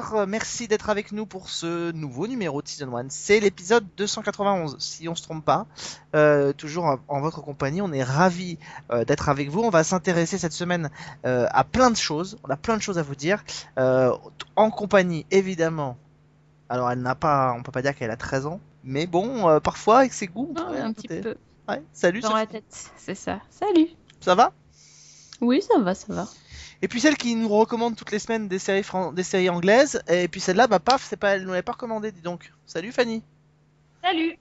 Bonsoir, euh, merci d'être avec nous pour ce nouveau numéro de Season 1. C'est l'épisode 291, si on se trompe pas. Euh, toujours en, en votre compagnie, on est ravis euh, d'être avec vous. On va s'intéresser cette semaine euh, à plein de choses. On a plein de choses à vous dire. En compagnie, évidemment. Alors, elle n'a pas, on peut pas dire qu'elle a 13 ans. Mais bon, parfois, avec ses goûts. on un petit peu Ouais, salut, dans Sophie. la tête, c'est ça. Salut. ça va? Oui, ça va, ça va. Et puis celle qui nous recommande toutes les semaines des séries, fran- des séries anglaises. Et puis celle-là, bah paf, c'est pas, elle nous l'avait pas recommandé, dis donc. Salut Fanny. Salut.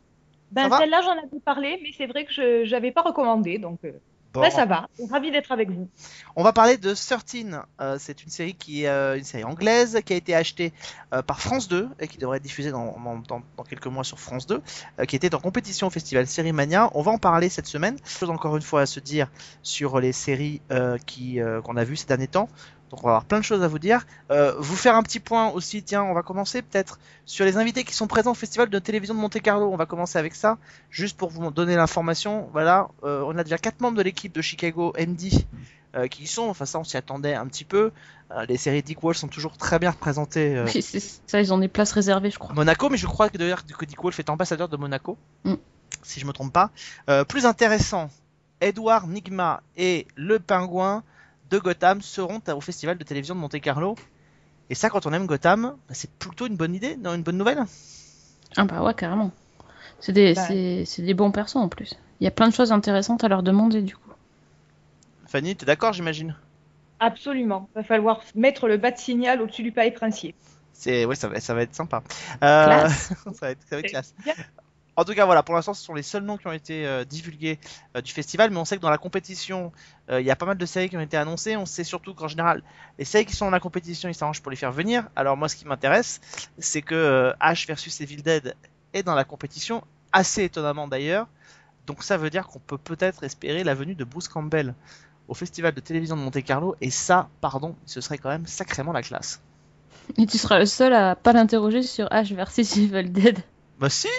Ben celle-là j'en avais parlé, mais c'est vrai que je j'avais pas recommandé, donc euh, Bon. ouais, ça va. Ravi d'être avec vous. On va parler de 13. Euh, c'est une série qui est euh, une série anglaise qui a été achetée euh, par France 2 et qui devrait être diffusée dans, dans, dans- dans quelques mois sur France 2, euh, qui était en compétition au festival Série Mania. On va en parler cette semaine. Chose encore une fois à se dire sur les séries qui qu'on a vues ces derniers temps. Donc on va avoir plein de choses à vous dire. Euh, vous faire un petit point aussi, tiens, on va commencer peut-être sur les invités qui sont présents au festival de télévision de Monte Carlo. On va commencer avec ça, juste pour vous donner l'information. Voilà, euh, on a déjà quatre membres de l'équipe de Chicago MD euh, qui y sont. Enfin ça, on s'y attendait un petit peu. Les séries Dick Wolf sont toujours très bien représentées. Oui, c'est ça, ils ont des places réservées, je crois. Monaco, mais je crois que d'ailleurs que Dick Wolf est ambassadeur de Monaco, Mm. si je me trompe pas. Plus intéressant, Edward Nigma et le pingouin de Gotham seront au festival de télévision de Monte Carlo. Et ça, quand on aime Gotham, bah, c'est plutôt une bonne idée, une bonne nouvelle. Ah bah ouais, carrément. C'est des, Bah. c'est, c'est des bons persos en plus. Il y a plein de choses intéressantes à leur demander du coup. Fanny, t'es d'accord, j'imagine? Absolument. Va falloir mettre le bas de signal au-dessus du palais princier. C'est, ouais, ça va, ça va être sympa. Euh, Classe. ça va être, ça va être classe. Bien. En tout cas, voilà, pour l'instant, ce sont les seuls noms qui ont été euh, divulgués euh, du festival, mais on sait que dans la compétition, euh, il y a pas mal de séries qui ont été annoncées. On sait surtout qu'en général, les séries qui sont dans la compétition, ils s'arrangent pour les faire venir. Alors moi, ce qui m'intéresse, c'est que Ash versus Evil Dead est dans la compétition, assez étonnamment d'ailleurs. Donc ça veut dire qu'on peut peut-être espérer la venue de Bruce Campbell au festival de télévision de Monte Carlo, et ça, pardon, ce serait quand même sacrément la classe. Et tu seras le seul à pas l'interroger sur H versus Evil Dead. Bah si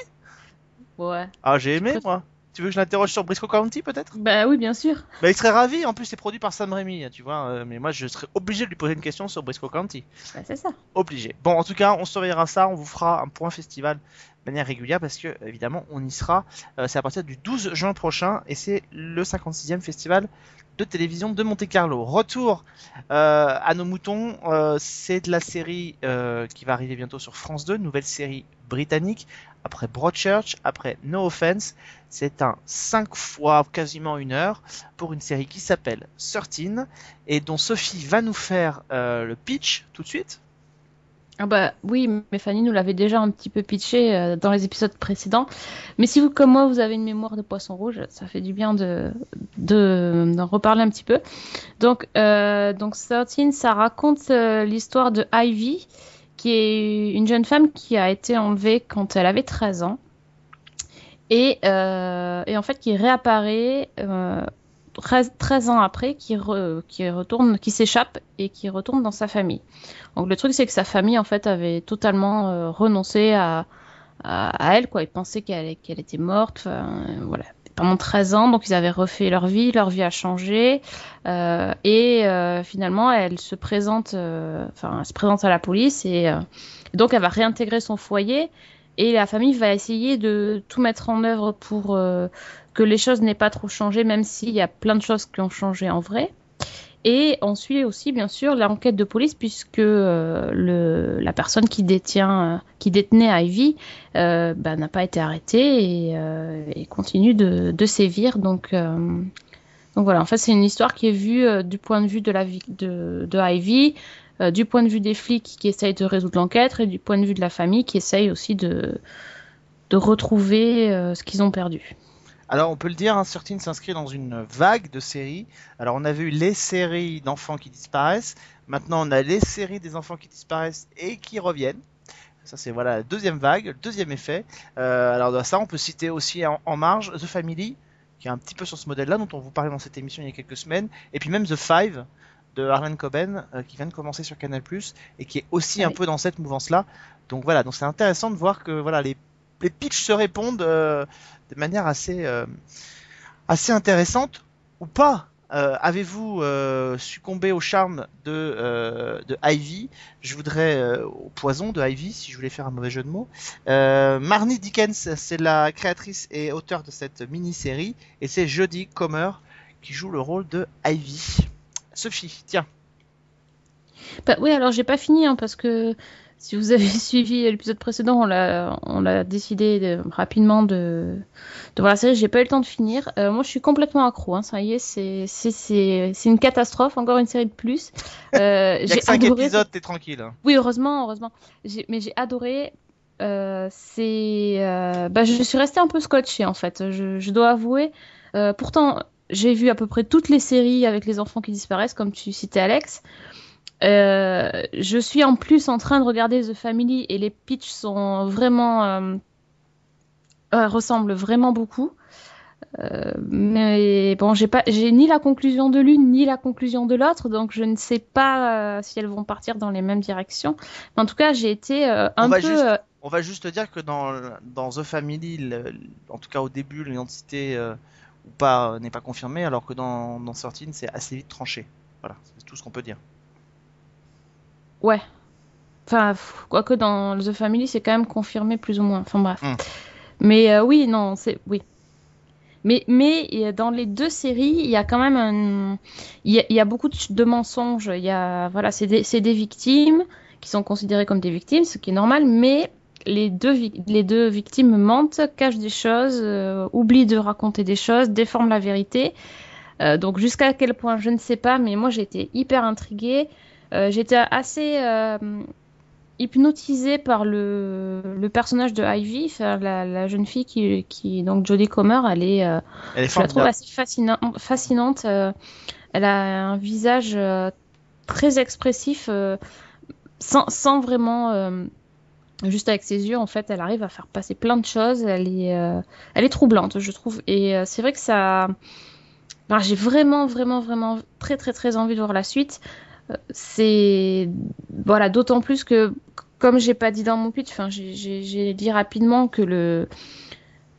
Ouais. Ah, j'ai aimé, moi. Tu veux que je l'interroge sur Briscoe County, peut-être? Bah oui, bien sûr. Bah, il serait ravi. En plus, c'est produit par Sam Raimi, tu vois. euh, mais moi, je serais obligé de lui poser une question sur Briscoe County. Bah c'est ça. Obligé. Bon, en tout cas, on surveillera ça. On vous fera un point festival de manière régulière parce que, évidemment, on y sera. Euh, c'est à partir du 12 juin prochain et c'est le 56e festival de télévision de Monte Carlo. Retour euh, à nos moutons. C'est de la série qui va arriver bientôt sur France 2, nouvelle série britannique. Après Broadchurch, après No Offense, c'est un 5 fois quasiment une heure pour une série qui s'appelle 13 et dont Sophie va nous faire euh, le pitch tout de suite. Ah bah oui, mais Fanny nous l'avait déjà un petit peu pitché euh, dans les épisodes précédents. Mais si vous, comme moi, vous avez une mémoire de poisson rouge, ça fait du bien de de- d'en reparler un petit peu. Donc, euh, donc 13, ça raconte euh, l'histoire de Ivy, qui est une jeune femme qui a été enlevée quand elle avait 13 ans. Et, euh, et en fait, qui réapparaît euh, 13, 13 ans après, qui, re- qui retourne, qui s'échappe et qui retourne dans sa famille. Donc le truc, c'est que sa famille, en fait, avait totalement euh, renoncé à, elle, quoi. Ils pensaient qu'elle était morte, voilà. Pendant 13 ans, donc ils avaient refait leur vie, leur vie a changé, euh, et euh, finalement, elle se présente, euh, enfin, elle se présente à la police, et euh, donc elle va réintégrer son foyer, et la famille va essayer de tout mettre en œuvre pour euh, que les choses n'aient pas trop changé, même s'il y a plein de choses qui ont changé en vrai. Et on suit aussi, bien sûr, l'enquête de police, puisque euh, la personne qui détenait Ivy, euh, bah, n'a pas été arrêtée et, euh, continue de, sévir. Donc, voilà, en fait, c'est une histoire qui est vue du point de vue de la Ivy, du point de vue des flics qui essayent de résoudre l'enquête et du point de vue de la famille qui essaye aussi de, retrouver ce qu'ils ont perdu. Alors on peut le dire, 13 s'inscrit dans une vague de séries. Alors on avait eu les séries d'enfants qui disparaissent, maintenant on a les séries des enfants qui disparaissent et qui reviennent. Ça c'est voilà la deuxième vague, le deuxième effet. Euh, alors dans ça on peut citer aussi en, en marge The Family, qui est un petit peu sur ce modèle-là, dont on vous parlait dans cette émission il y a quelques semaines, et puis même The Five de Harlan Coben, euh, qui vient de commencer sur Canal+, et qui est aussi un peu dans cette mouvance-là. Donc voilà, donc c'est intéressant de voir que voilà les les pitchs se répondent euh, de manière assez, euh, assez intéressante ou pas. Euh, Avez-vous succombé au charme de, de Ivy? Je voudrais au poison de Ivy, si je voulais faire un mauvais jeu de mots. Marnie Dickens, c'est la créatrice et auteure de cette mini-série, et c'est Jodie Comer qui joue le rôle de Ivy. Sophie, tiens. Bah, oui, alors j'ai pas fini hein, parce que si vous avez suivi l'épisode précédent, on l'a, on l'a décidé de- rapidement de, de voir la série. J'ai pas eu le temps de finir. Euh, moi, je suis complètement accro. Hein, ça y est, c'est, c'est, c'est, c'est une catastrophe. Encore une série de plus. Euh, Il y a j'ai que 5 adoré- épisodes, t'es tranquille. hein. Oui, heureusement, heureusement. J'ai- mais j'ai adoré. Euh, c'est, bah, je suis restée un peu scotchée en fait. Je, je dois avouer. Pourtant, j'ai vu à peu près toutes les séries avec les enfants qui disparaissent, comme tu citais Alex. Euh, je suis en plus en train de regarder The Family et les pitchs sont vraiment euh, euh, ressemblent vraiment beaucoup. Mais bon, j'ai pas, j'ai ni la conclusion de l'une ni la conclusion de l'autre, donc je ne sais pas si elles vont partir dans les mêmes directions. Mais en tout cas, j'ai été On un peu. juste- On va juste dire que dans, dans The Family, le- en tout cas au début, l'identité ou pas n'est pas confirmée, alors que dans, dans 13, c'est assez vite tranché. Voilà, c'est tout ce qu'on peut dire. Ouais. Enfin, quoique dans The Family, c'est quand même confirmé plus ou moins. Enfin bref. Hmm. Mais euh, oui, non, c'est oui. Mais mais dans les deux séries, il y a quand même un, il y a, il y a beaucoup de, de mensonges. Il y a voilà, c'est des, des victimes qui sont considérées comme des victimes, ce qui est normal. Mais les deux les deux victimes mentent, cachent des choses, euh, oublient de raconter des choses, déforment la vérité. Euh, donc jusqu'à quel point, je ne sais pas. Mais moi, j'ai été hyper intriguée. Euh, j'étais assez euh, hypnotisée par le, le personnage de Ivy, la, la jeune fille qui, qui donc Jodie Comer, elle est, euh, Elle est je la trouve assez fascinante. fascinante. euh, elle a un visage euh, très expressif, sans, sans vraiment, juste avec ses yeux, en fait, elle arrive à faire passer plein de choses. Elle est, elle est troublante, je trouve. Et c'est vrai que ça, enfin, j'ai vraiment, vraiment, vraiment très, très, très envie de voir la suite. C'est voilà, d'autant plus que comme j'ai pas dit dans mon pitch, enfin j'ai- dit rapidement que le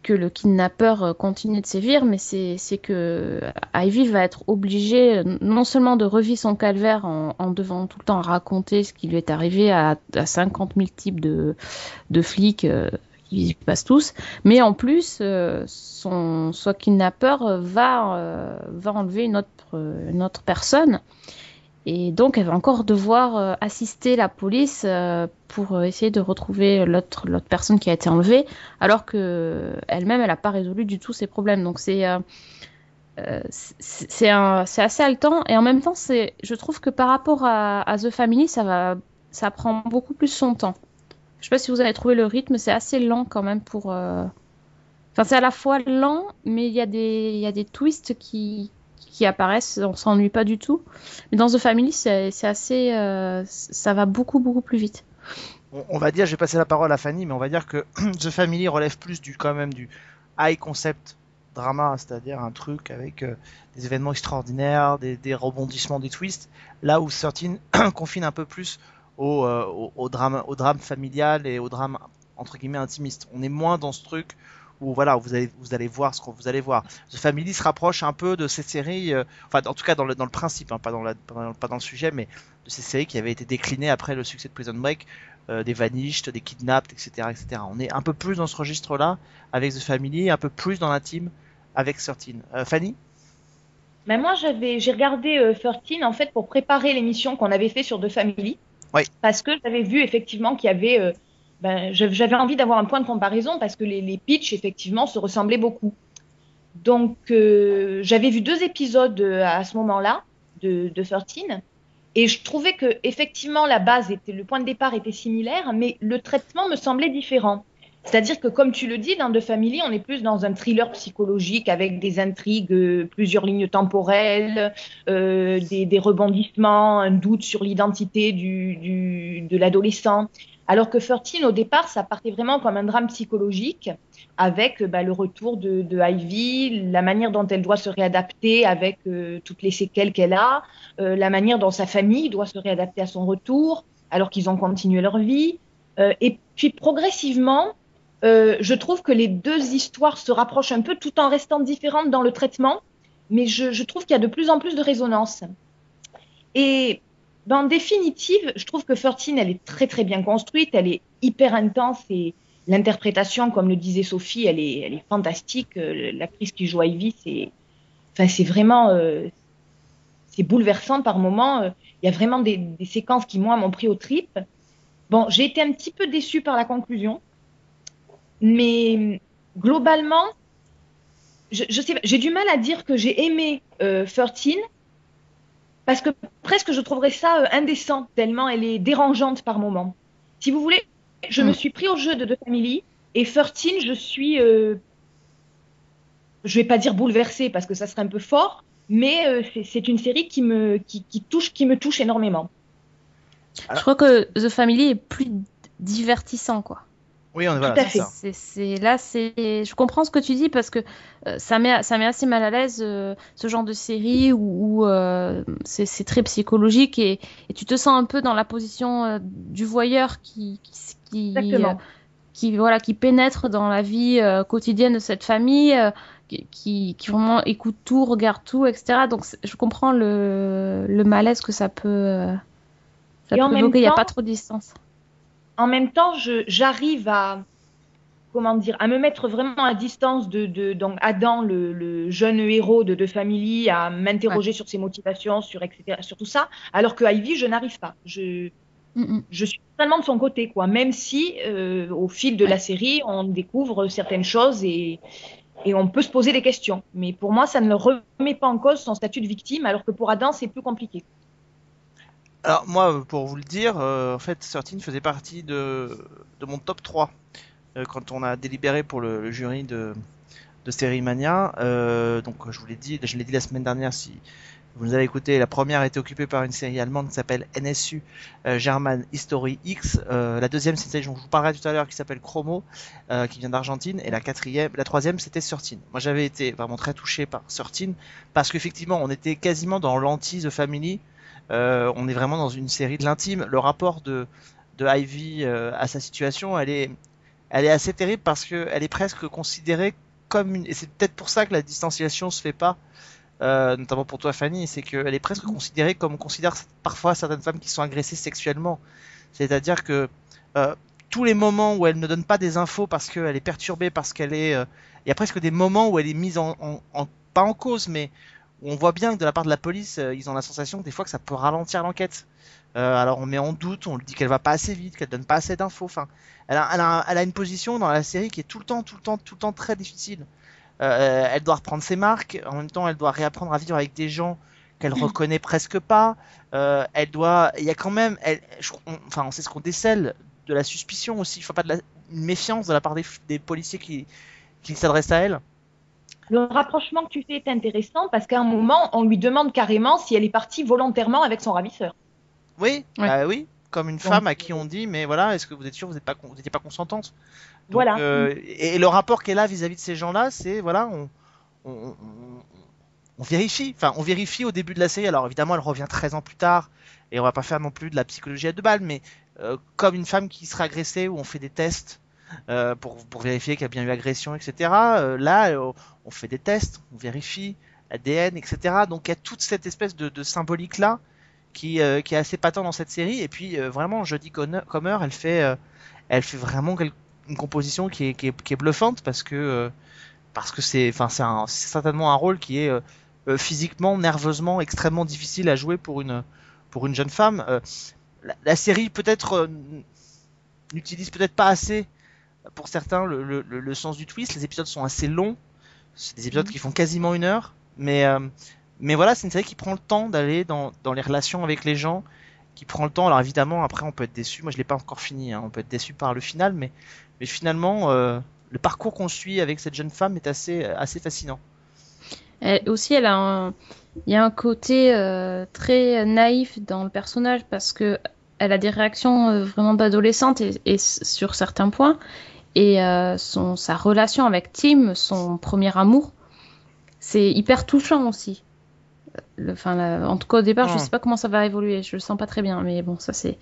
que le kidnappeur euh, continue de sévir, mais c'est que Ivy va être obligée euh, non seulement de revivre son calvaire en, devant tout le temps raconter ce qui lui est arrivé à, à 50 000 types de, de flics euh, qui passent tous, mais en plus, son, son kidnappeur va, va enlever une autre, une autre personne. Et donc, elle va encore devoir euh, assister la police euh, pour euh, essayer de retrouver l'autre personne qui a été enlevée, alors que elle-même, elle n'a pas résolu du tout ses problèmes. Donc, c'est c'est assez haletant. Et en même temps, c'est je trouve que par rapport à, The Family, ça va ça prend beaucoup plus son temps. Je sais pas si vous avez trouvé le rythme, c'est assez lent quand même pour. Enfin, c'est à la fois lent, mais il y y a des twists qui qui apparaissent, on s'ennuie pas du tout. Mais dans The Family, c'est assez, euh, ça va beaucoup beaucoup plus vite. On, va dire, je vais passer la parole à Fanny, mais on va dire que The Family relève plus du quand même du high concept drama, c'est-à-dire un truc avec euh, des événements extraordinaires, des, rebondissements, des twists. Là où 13 confine un peu plus au, euh, au drame, au drame familial et au drame entre guillemets intimiste. On est moins dans ce truc où voilà, vous allez vous allez voir ce que vous allez voir. The Family se rapproche un peu de cette série, euh, enfin en tout cas dans le, dans le principe, hein, pas, dans la, pas, dans, le sujet, mais de ces séries qui avaient été déclinées après le succès de Prison Break, euh, des Vanished, des Kidnapped, etc., etc. On est un peu plus dans ce registre-là avec The Family, un peu plus dans l'intime avec 13. Euh, Fanny? Mais moi, j'avais, j'ai regardé euh, 13 en fait pour préparer l'émission qu'on avait fait sur The Family. Oui. Parce que j'avais vu effectivement qu'il y avait, ben, j'avais envie d'avoir un point de comparaison parce que les, les pitchs effectivement se ressemblaient beaucoup. Donc, euh, j'avais vu deux épisodes euh, à ce moment-là de, de 13 et je trouvais que effectivement la base était, le point de départ était similaire, mais le traitement me semblait différent. C'est-à-dire que, comme tu le dis, dans The Family, on est plus dans un thriller psychologique avec des intrigues, euh, plusieurs lignes temporelles, euh, des, des rebondissements, un doute sur l'identité du, du, de l'adolescent. Alors que 13, au départ, ça partait vraiment comme un drame psychologique avec bah, le retour de, de Ivy, la manière dont elle doit se réadapter avec euh, toutes les séquelles qu'elle a, euh, la manière dont sa famille doit se réadapter à son retour alors qu'ils ont continué leur vie. Euh, et puis progressivement, euh, je trouve que les deux histoires se rapprochent un peu tout en restant différentes dans le traitement, mais je, je trouve qu'il y a de plus en plus de résonance. Et ben, en définitive, je trouve que 13, elle est très très bien construite, elle est hyper intense et l'interprétation, comme le disait Sophie, elle est, elle est fantastique. Euh, L'actrice qui joue Ivy, c'est enfin, vraiment euh, c'est bouleversant par moments. Euh, Il y a vraiment des, des séquences qui, moi, m'ont pris au trip. Bon, j'ai été un petit peu déçue par la conclusion, mais globalement, je, je sais, pas, j'ai du mal à dire que j'ai aimé euh, 13 parce que presque je trouverais ça euh, indécent tellement elle est dérangeante par moments. Si vous voulez, je me suis pris au jeu de The Family et 13, je suis, euh, je vais pas dire bouleversée parce que ça serait un peu fort, mais euh, c'est- c'est une série qui me, qui, qui touche, qui me touche énormément. Je crois que The Family est plus divertissant, quoi. Oui, on voilà, à c'est fait. ça. C'est, c'est- là, c'est, je comprends ce que tu dis parce que euh, ça met, ça met assez mal à l'aise euh, ce genre de série où, où, euh, c'est, c'est très psychologique et, et tu te sens un peu dans la position euh, du voyeur qui, qui, qui, euh, voilà, qui pénètre dans la vie euh, quotidienne de cette famille, euh, qui, qui, vraiment écoute tout, regarde tout, etc. Donc je comprends le, le malaise que ça peut, euh, ça peut évoquer. Il n'y a pas trop de distance. En même temps, j'arrive à comment dire à me mettre vraiment à distance de, de donc Adam, le, le jeune héros de The Family, à m'interroger sur ses motivations, sur etc., sur tout ça, alors que Ivy, je n'arrive pas. Je Mm, mm. je suis totalement de son côté, quoi. Même si euh, au fil de la série, on découvre certaines choses et et on peut se poser des questions. Mais pour moi, ça ne remet pas en cause son statut de victime, alors que pour Adam, c'est plus compliqué. Alors moi, pour vous le dire, euh, en fait, 13 faisait partie de, de mon top 3 euh, quand on a délibéré pour le, le jury de, de Série Mania. Euh, donc je vous l'ai dit, je l'ai dit la semaine dernière si vous nous avez écouté, la première était occupée par une série allemande qui s'appelle NSU euh, German History X. Euh, la deuxième, dont je vous parlerai tout à l'heure qui s'appelle Chromo, euh, qui vient d'Argentine. Et la quatrième, la troisième, c'était 13. Moi, j'avais été vraiment très touché par 13 parce qu'effectivement, on était quasiment dans l'anti The Family. Euh, on est vraiment dans une série de l'intime. Le rapport de, de Ivy euh, à sa situation, elle est, elle est assez terrible parce que elle est presque considérée comme une. Et c'est peut-être pour ça que la distanciation se fait pas, euh, notamment pour toi, Fanny, c'est qu'elle est presque considérée comme on considère parfois certaines femmes qui sont agressées sexuellement. C'est-à-dire que tous les moments où elle ne donne pas des infos parce qu'elle est perturbée, parce qu'elle est, il y a presque des moments où elle est mise en, en- pas en cause, mais on voit bien que de la part de la police, euh, ils ont la sensation des fois que ça peut ralentir l'enquête. Euh, alors on met en doute, on lui dit qu'elle va pas assez vite, qu'elle donne pas assez d'infos. Enfin, elle a, elle, a, elle a une position dans la série qui est tout le temps, tout le temps, tout le temps très difficile. Euh, elle doit reprendre ses marques, en même temps elle doit réapprendre à vivre avec des gens qu'elle reconnaît presque pas. Euh, elle doit, il y a quand même, elle, je- on- enfin on sait ce qu'on décèle de la suspicion aussi, faut pas de la une méfiance de la part des, des policiers qui, qui s'adressent à elle. Le rapprochement que tu fais est intéressant parce qu'à un moment, on lui demande carrément si elle est partie volontairement avec son ravisseur. Oui, Ouais. bah oui, comme une femme à qui on dit, mais voilà, est-ce que vous êtes sûr, vous n'êtes pas, con- vous n'étiez pas consentante? Donc, Voilà. euh, et, et le rapport qu'elle a vis-à-vis de ces gens-là, c'est voilà, on, on, on- on vérifie. Enfin, on vérifie au début de la série. Alors évidemment, elle revient 13 ans plus tard, et on va pas faire non plus de la psychologie à deux balles, mais euh, comme une femme qui serait agressée, où on fait des tests euh, pour, pour vérifier qu'il y a bien eu agression, etc. euh, là, euh, on fait des tests, on vérifie l'ADN, etc. Donc il y a toute cette espèce de, symbolique là qui, qui est assez patent dans cette série. Et puis vraiment, Jodie Comer, elle fait, elle fait vraiment une composition qui est, qui est, bluffante parce que parce que c'est, enfin c'est certainement un rôle qui est physiquement, nerveusement extrêmement difficile à jouer pour une pour une jeune femme. La, la série peut-être n'utilise peut-être pas assez pour certains le, le, le- le sens du twist. Les épisodes sont assez longs. C'est des épisodes qui font quasiment une heure, mais euh, mais voilà, c'est une série qui prend le temps d'aller dans, dans les relations avec les gens, qui prend le temps. Alors évidemment, après, on peut être déçu. Moi, je l'ai pas encore fini. hein. On peut être déçu par le final, mais, mais finalement, euh, le parcours qu'on suit avec cette jeune femme est assez, assez fascinant. Elle, aussi, elle a un... il y a un côté euh, très naïf dans le personnage parce que elle a des réactions vraiment d'adolescente et, sur certains points. Et euh, son, sa relation avec Tim, son premier amour, c'est hyper touchant aussi. Le, la- en tout cas, au départ, je Mm. sais pas comment ça va évoluer. Je le sens pas très bien, mais bon, ça c'est.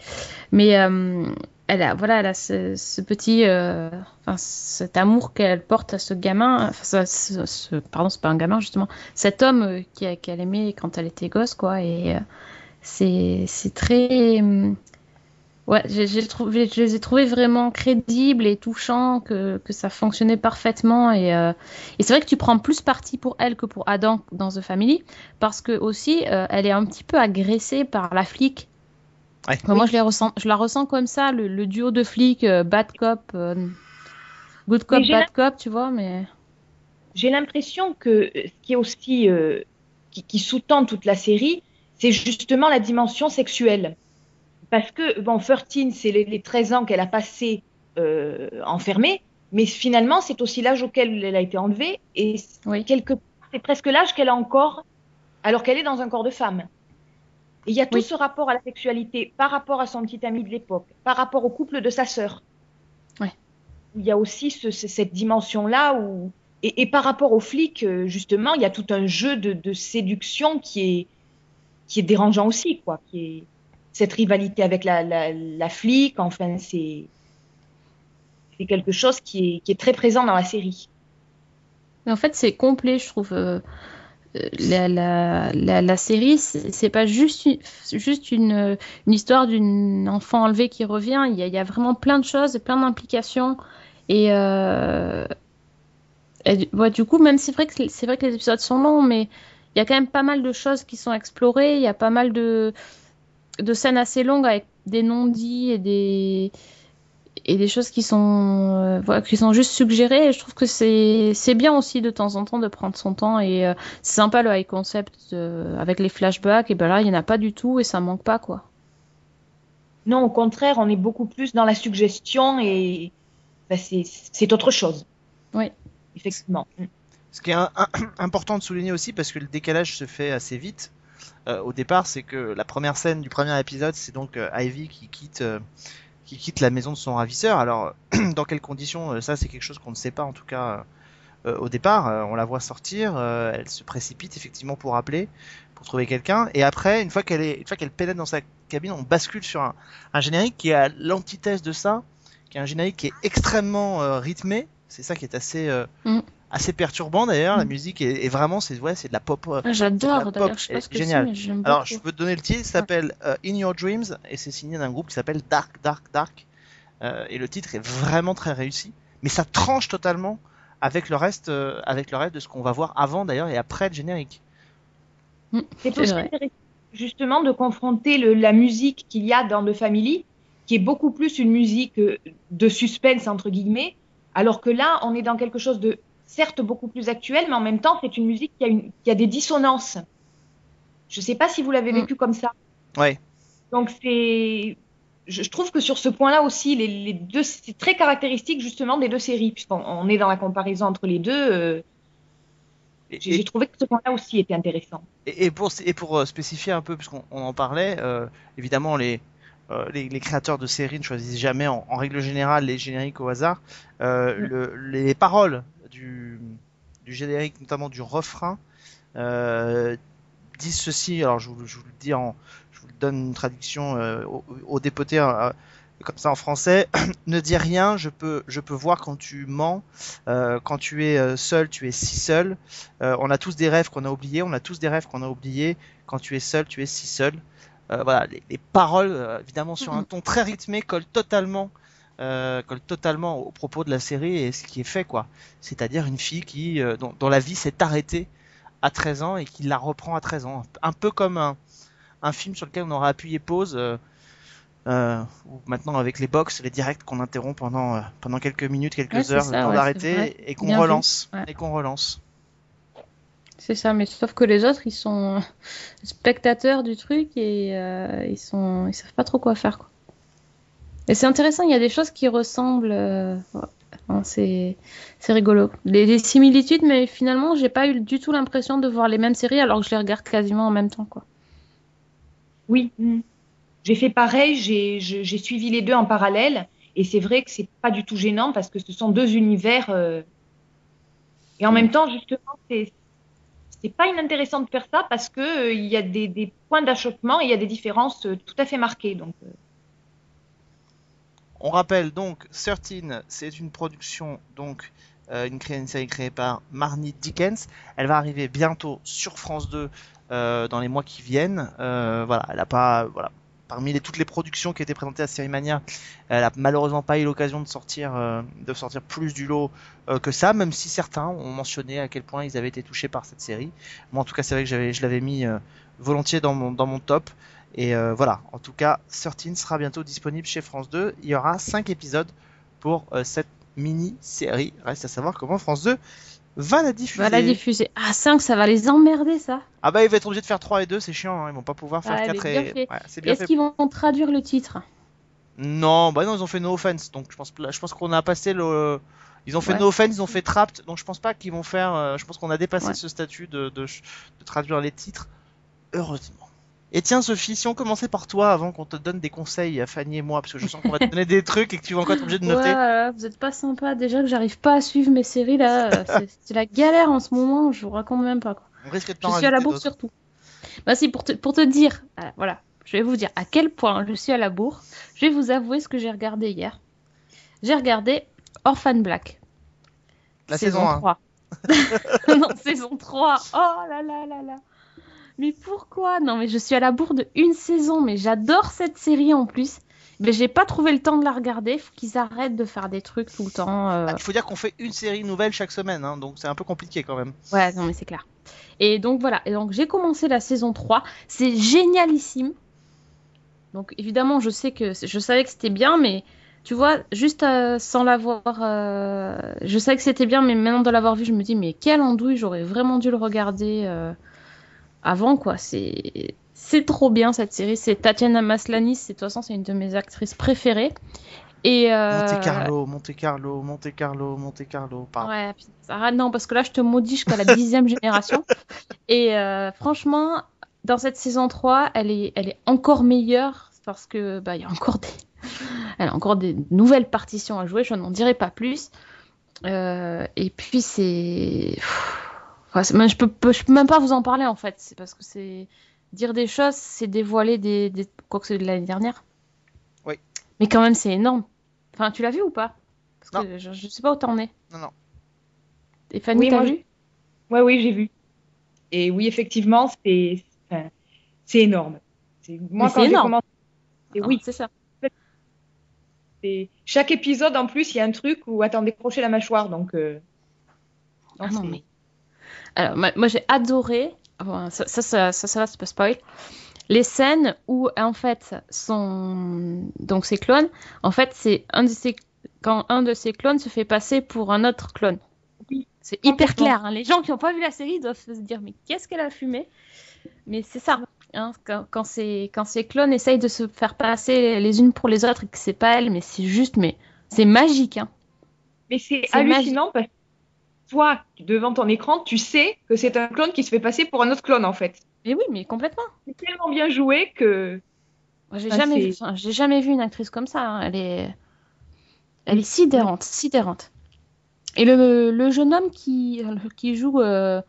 Mais euh, elle a, voilà, elle a ce, ce petit, euh, cet amour qu'elle porte à ce gamin, ce, ce- pardon, c'est pas un gamin justement, cet homme euh, qu'elle aimait quand elle était gosse, quoi, et euh, c'est, c'est très, hum, ouais, j'ai, j'ai trouvé, je les ai trouvés vraiment crédibles et touchants, que, que ça fonctionnait parfaitement, et, euh, et c'est vrai que tu prends plus parti pour elle que pour Adam dans The Family, parce que aussi, euh, elle est un petit peu agressée par la flic. Ouais. Enfin, Moi, je, les ressens, je la ressens comme ça, le, le duo de flics, euh, bad cop, euh, good cop, bad cop, tu vois, mais... J'ai l'impression que ce qui est aussi euh, qui, qui sous-tend toute la série, c'est justement la dimension sexuelle. Parce que, bon, 13, c'est les, les 13 ans qu'elle a passé euh, enfermée, mais finalement, c'est aussi l'âge auquel elle a été enlevée, et Oui. quelque c'est presque l'âge qu'elle a encore, alors qu'elle est dans un corps de femme. Et il y a tout Oui. ce rapport à la sexualité par rapport à son petit ami de l'époque, par rapport au couple de sa sœur. Ouais. Il y a aussi ce- ce- cette dimension-là où, et, et par rapport aux flics, euh, justement, il y a tout un jeu de, de séduction qui est, qui est dérangeant aussi, quoi. Qui est cette rivalité avec la, flic, enfin, c'est quelque chose qui est, très présent dans la série. En fait, c'est complet, je trouve. euh, la, la, série, c'est pas juste une, juste une, histoire d'une enfant enlevée qui revient. Il y, a, vraiment plein de choses, plein d'implications. Et, euh, du- coup, même c'est vrai que c'est vrai que les épisodes sont longs, mais il y a quand même pas mal de choses qui sont explorées. Il y a pas mal de, de scènes assez longues avec des non-dits et des et des choses qui sont euh, voilà, qui sont juste suggérées et je trouve que c'est c'est bien aussi de temps en temps de prendre son temps et euh, c'est sympa le high concept euh, avec les flashbacks et ben là il y en a pas du tout et ça manque pas quoi Non, au contraire, on est beaucoup plus dans la suggestion et ben, c'est c'est autre chose. Oui. Effectivement. Ce qui est un- un- important de souligner aussi, parce que le décalage se fait assez vite euh, au départ, c'est que la première scène du premier épisode, c'est donc euh, Ivy qui quitte, euh, qui quitte la maison de son ravisseur. Alors, dans quelles conditions Ça, c'est quelque chose qu'on ne sait pas en tout cas au départ. On la voit sortir, elle se précipite effectivement pour appeler, pour trouver quelqu'un. Et après, une fois qu'elle est, une fois qu'elle pénètre dans sa cabine, on bascule sur un, un générique qui est à l'antithèse de ça, qui est un générique qui est extrêmement rythmé. C'est ça qui est assez Mm. Assez perturbant d'ailleurs. La Mm. musique est, est vraiment, c'est ouais, c'est de la pop. euh, Ah, j'adore la d'ailleurs pop je sais pas ce que mais j'aime Alors, beaucoup je peux te donner le titre, ça s'appelle euh, In Your Dreams et c'est signé d'un groupe qui s'appelle Dark, Dark, Dark. Euh, et le titre est vraiment très réussi, mais ça tranche totalement avec le reste, euh, avec le reste de ce qu'on va voir avant d'ailleurs et après le générique. C'est C'est aussi vrai. intéressant, justement de confronter le- la musique qu'il y a dans The Family, qui est beaucoup plus une musique de suspense, entre guillemets, alors que là, on est dans quelque chose de, certes, beaucoup plus actuel, mais en même temps, c'est une musique qui a, une, qui a des dissonances. Je ne sais pas si vous l'avez Mm. vécu comme ça. Ouais. Donc, c'est. Je, je trouve que sur ce point-là aussi, les, les deux, c'est très caractéristique justement des deux séries, puisqu'on on est dans la comparaison entre les deux. euh, J'ai trouvé que ce point-là aussi était intéressant. et- et pour, et pour euh, spécifier un peu, puisqu'on on en parlait, euh, évidemment les, euh, les, les créateurs de séries ne choisissent jamais en, en règle générale les génériques au hasard. Euh, Mm. le- les paroles du, du générique, notamment du refrain, euh, disent ceci. Alors je vous, je vous le dis en, je vous donne une traduction euh, au, au dépoté euh, comme ça en français. ne dis rien, je peux, je peux voir quand tu mens. Euh, quand tu es euh, seul, tu es si seul. On a tous des rêves qu'on a oubliés. On a tous des rêves qu'on a oubliés. Quand tu es seul, tu es si seul. Voilà, les, les paroles, évidemment, sur un ton très rythmé, collent totalement, euh, collent totalement au propos de la série et ce qui est fait, quoi. C'est-à-dire une fille qui, euh, dont, dont la vie s'est arrêtée à 13 ans et qui la reprend à 13 ans. Un peu comme un, un film sur lequel on aurait appuyé pause. Euh, euh, ou maintenant avec les box, les directs qu'on interrompt pendant pendant quelques minutes, quelques Ouais, heures, ça, le temps ouais, d'arrêter et qu'on relance Ouais. et qu'on relance. c'est ça mais sauf que les autres ils sont spectateurs du truc et ils sont ils savent pas trop quoi faire quoi c'est intéressant il y a des choses qui ressemblent euh, c'est rigolo les similitudes mais finalement j'ai pas eu du tout l'impression de voir les mêmes séries alors que je les regarde quasiment en même temps quoi Oui, j'ai fait pareil, j'ai suivi les deux en parallèle, et c'est vrai que c'est pas du tout gênant parce que ce sont deux univers. euh, Et en même temps, justement, c'est c'est pas inintéressant de faire ça parce que euh, il y a des, des points d'achoppement et il y a des différences euh, tout à fait marquées. Donc, euh, On rappelle donc 13, c'est une production donc euh, une, série créée par Marnie Dickens. Elle va arriver bientôt sur France 2 euh, dans les mois qui viennent. Euh, voilà, elle pas voilà parmi toutes les productions qui étaient présentées à Série Mania, elle a malheureusement pas eu l'occasion de sortir plus du lot que ça, même si certains ont mentionné à quel point ils avaient été touchés par cette série. Moi en tout cas, c'est vrai que je l'avais mis volontiers dans mon top. Et euh, voilà, en tout cas, 13 sera bientôt disponible chez France 2. Il y aura 5 épisodes pour euh, cette mini-série. Reste à savoir comment France 2 va la diffuser. Va la diffuser. Ah, 5, ça va les emmerder, ça. Ah bah, ils vont être obligés de faire 3 et 2, c'est chiant. Hein. Ils vont pas pouvoir faire Ouais, 4 mais et... Ouais, Est-ce qu'ils vont traduire le titre? Non, bah non, ils ont fait No Offense. Donc je pense, je pense qu'on a passé le... Ils ont fait Ouais. No Offense, ils ont fait Trapped. Donc je pense pas qu'ils vont faire... euh, Je pense qu'on a dépassé Ouais. ce statut de, de, de traduire les titres. Heureusement. Et tiens Sophie, si on commençait par toi avant qu'on te donne des conseils à Fanny et moi, parce que je sens qu'on va te donner des trucs et que tu vas encore être obligé de Ouais, noter. voilà, vous êtes pas sympa. Déjà que j'arrive pas à suivre mes séries, là. euh, c'est- la galère en ce moment, je vous raconte même pas. Quoi. On risque de Je suis à la bourre surtout. Bah si, pour te, pour te dire, euh, voilà, je vais vous dire à quel point je suis à la bourre. Je vais vous avouer ce que j'ai regardé hier. J'ai regardé Orphan Black. La saison 1. 3. non, saison 3. Oh là là là là. Mais pourquoi? Non, mais je suis à la bourre de une saison, mais j'adore cette série en plus. Mais j'ai pas trouvé le temps de la regarder. Faut qu'ils arrêtent de faire des trucs tout le temps. euh. Ah, Il faut dire qu'on fait une série nouvelle chaque semaine, hein, donc c'est un peu compliqué quand même. Ouais, non, mais c'est clair. Et donc voilà, et donc j'ai commencé la saison 3, c'est génialissime. Donc évidemment, je sais que je savais que c'était bien, mais tu vois, juste euh, sans l'avoir, euh, je savais que c'était bien, mais maintenant de l'avoir vu, je me dis mais quelle andouille, j'aurais vraiment dû le regarder avant quoi. C'est c'est trop bien cette série. C'est Tatiana Maslany, c'est de toute façon c'est une de mes actrices préférées. Et euh, Monte Carlo, Monte Carlo, Monte Carlo, Monte Carlo. Pardon. Ouais, arrête, non, parce que là, je te maudis jusqu'à la dixième génération. Et euh, franchement, dans cette saison 3, elle est, elle est encore meilleure parce que bah, y a encore des, elle a encore des nouvelles partitions à jouer. Je n'en dirai pas plus. Euh, et puis c'est, Enfin, c'est- je peux, peux- je peux même pas vous en parler en fait. C'est parce que c'est dire des choses, c'est dévoiler des, des... quoi que c'est de l'année dernière. Oui. Mais quand même, c'est énorme. Enfin, tu l'as vu ou pas? Parce Non. que je, je sais pas où t'en es. Non, non. Et Fanny, Oui, t'as moi, vu? Ouais, oui, j'ai vu. Et oui, effectivement, c'est enfin, c'est énorme. C'est- Moi, Mais quand c'est j'ai énorme. commencé, Ah, oui, c'est ça. c'est- chaque épisode, en plus, il y a un truc où, attends, décrocher la mâchoire. Donc, euh, Ah non, non, c'est- mais- Alors, moi, j'ai adoré, ça, ça, ça, ça, ça va, c'est pas spoil, les scènes où, en fait, son... donc ses clones, en fait, c'est un de quand un de ses clones se fait passer pour un autre clone. C'est hyper clair. hein. Les gens qui n'ont pas vu la série doivent se dire, mais qu'est-ce qu'elle a fumé? Mais c'est ça. hein, quand, quand, ces, quand ces clones essayent de se faire passer les unes pour les autres et que c'est pas elle, mais c'est juste, mais c'est magique. Hein. Mais c'est hallucinant parce que toi, devant ton écran, tu sais que c'est un clone qui se fait passer pour un autre clone, en fait. Mais oui, mais complètement. C'est tellement bien joué que. Moi, j'ai jamais vu, enfin, j'ai jamais vu une actrice comme ça. hein. Elle est, elle est sidérante, sidérante. Et le, le jeune homme qui, qui joue euh,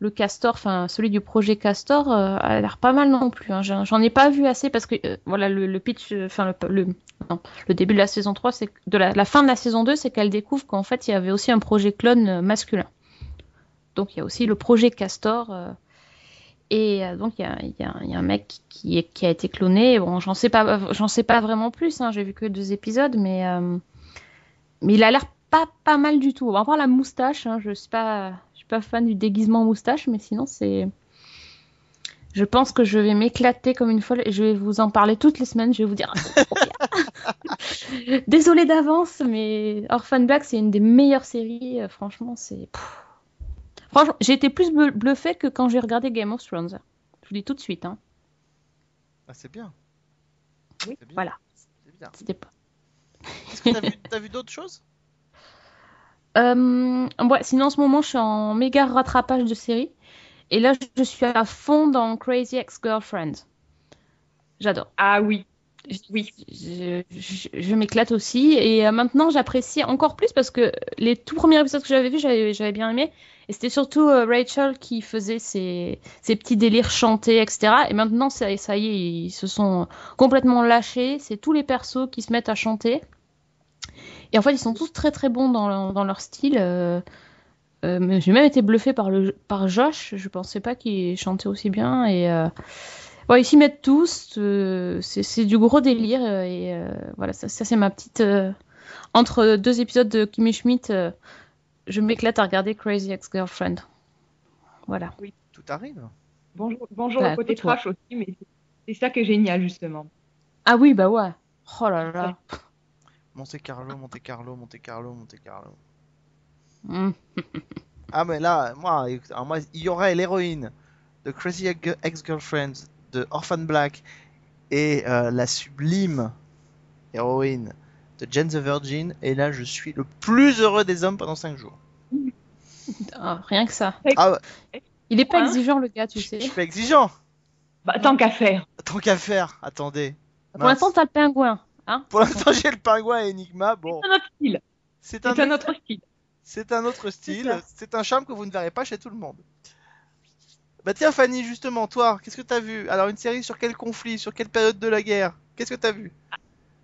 le Castor, enfin celui du projet Castor, euh, a l'air pas mal non plus. hein. J'en ai pas vu assez parce que euh, voilà le, pitch, enfin le, début de la saison 3, c'est de la, fin de la saison 2, c'est qu'elle découvre qu'en fait il y avait aussi un projet clone euh, masculin. Donc il y a aussi le projet Castor. euh, et donc il y a, un mec qui, a été cloné. Bon, j'en sais pas, j'en sais pas vraiment plus. hein, J'ai vu que deux épisodes, mais il a l'air pas mal du tout. À part la moustache, hein, je suis pas, pas fan du déguisement moustache, mais sinon c'est. Je pense que je vais m'éclater comme une folle et je vais vous en parler toutes les semaines. Je vais vous dire. ah. Désolée d'avance, mais Orphan Black c'est une des meilleures séries. euh, Franchement, c'est. Franchement, j'ai été plus bluffée que quand j'ai regardé Game of Thrones. Je vous dis tout de suite. Hein. Ah, c'est bien. Oui, bien. Voilà. C'est bien. C'était pas. Est-ce que t'as vu, vu d'autres choses? Ouais, sinon en ce moment je suis en méga rattrapage de séries. Et là je suis à fond dans Crazy Ex-Girlfriend. J'adore. Ah oui. Oui. Je, je- je m'éclate aussi. Et euh, maintenant j'apprécie encore plus parce que les tout premiers épisodes que j'avais vus, j'avais bien aimé. Et c'était surtout euh, Rachel qui faisait ses, ses petits délires chantés, etc. Et maintenant ça, ça y est, ils se sont complètement lâchés. C'est tous les persos qui se mettent à chanter. Et en fait, ils sont tous très très bons dans, dans leur style. Euh, euh, J'ai même été bluffé par, le, par Josh. Je pensais pas qu'il chantait aussi bien. Et euh, ouais, ils s'y mettent tous. euh, c'est du gros délire. Et euh, voilà, ça, ça c'est ma petite. euh, entre deux épisodes de Kimmy Schmidt, euh, je m'éclate à regarder Crazy Ex-Girlfriend. Voilà. Tout arrive. Bonjour, bonjour Bah, le côté ouais. trash aussi, mais c'est- c'est ça qui est génial justement. Ah oui, bah ouais. Oh là là. Monte Carlo, Monte Carlo, Monte Carlo, Monte Carlo. Mm. Ah mais là, moi, il y aurait l'héroïne de Crazy Ex- Ex-Girlfriend, de Orphan Black, et euh, la sublime héroïne de Jane the Virgin, et là, je suis le plus heureux des hommes pendant 5 jours. Ah, rien que ça. Ah ouais, Il est pas Hein exigeant le gars, tu je sais. je suis pas exigeant. Bah, tant qu'à faire. Tant qu'à faire, attendez. Pour l'instant, t'as le pingouin. Hein Pour l'instant, j'ai le pingouin et Enigma. Bon, C'est un autre style. c'est un, autre style. c'est un autre style. C'est un charme que vous ne verrez pas chez tout le monde. Bah tiens, Fanny, justement, toi, qu'est-ce que t'as vu? Alors, une série sur quel conflit Sur quelle période de la guerre? Qu'est-ce que t'as vu?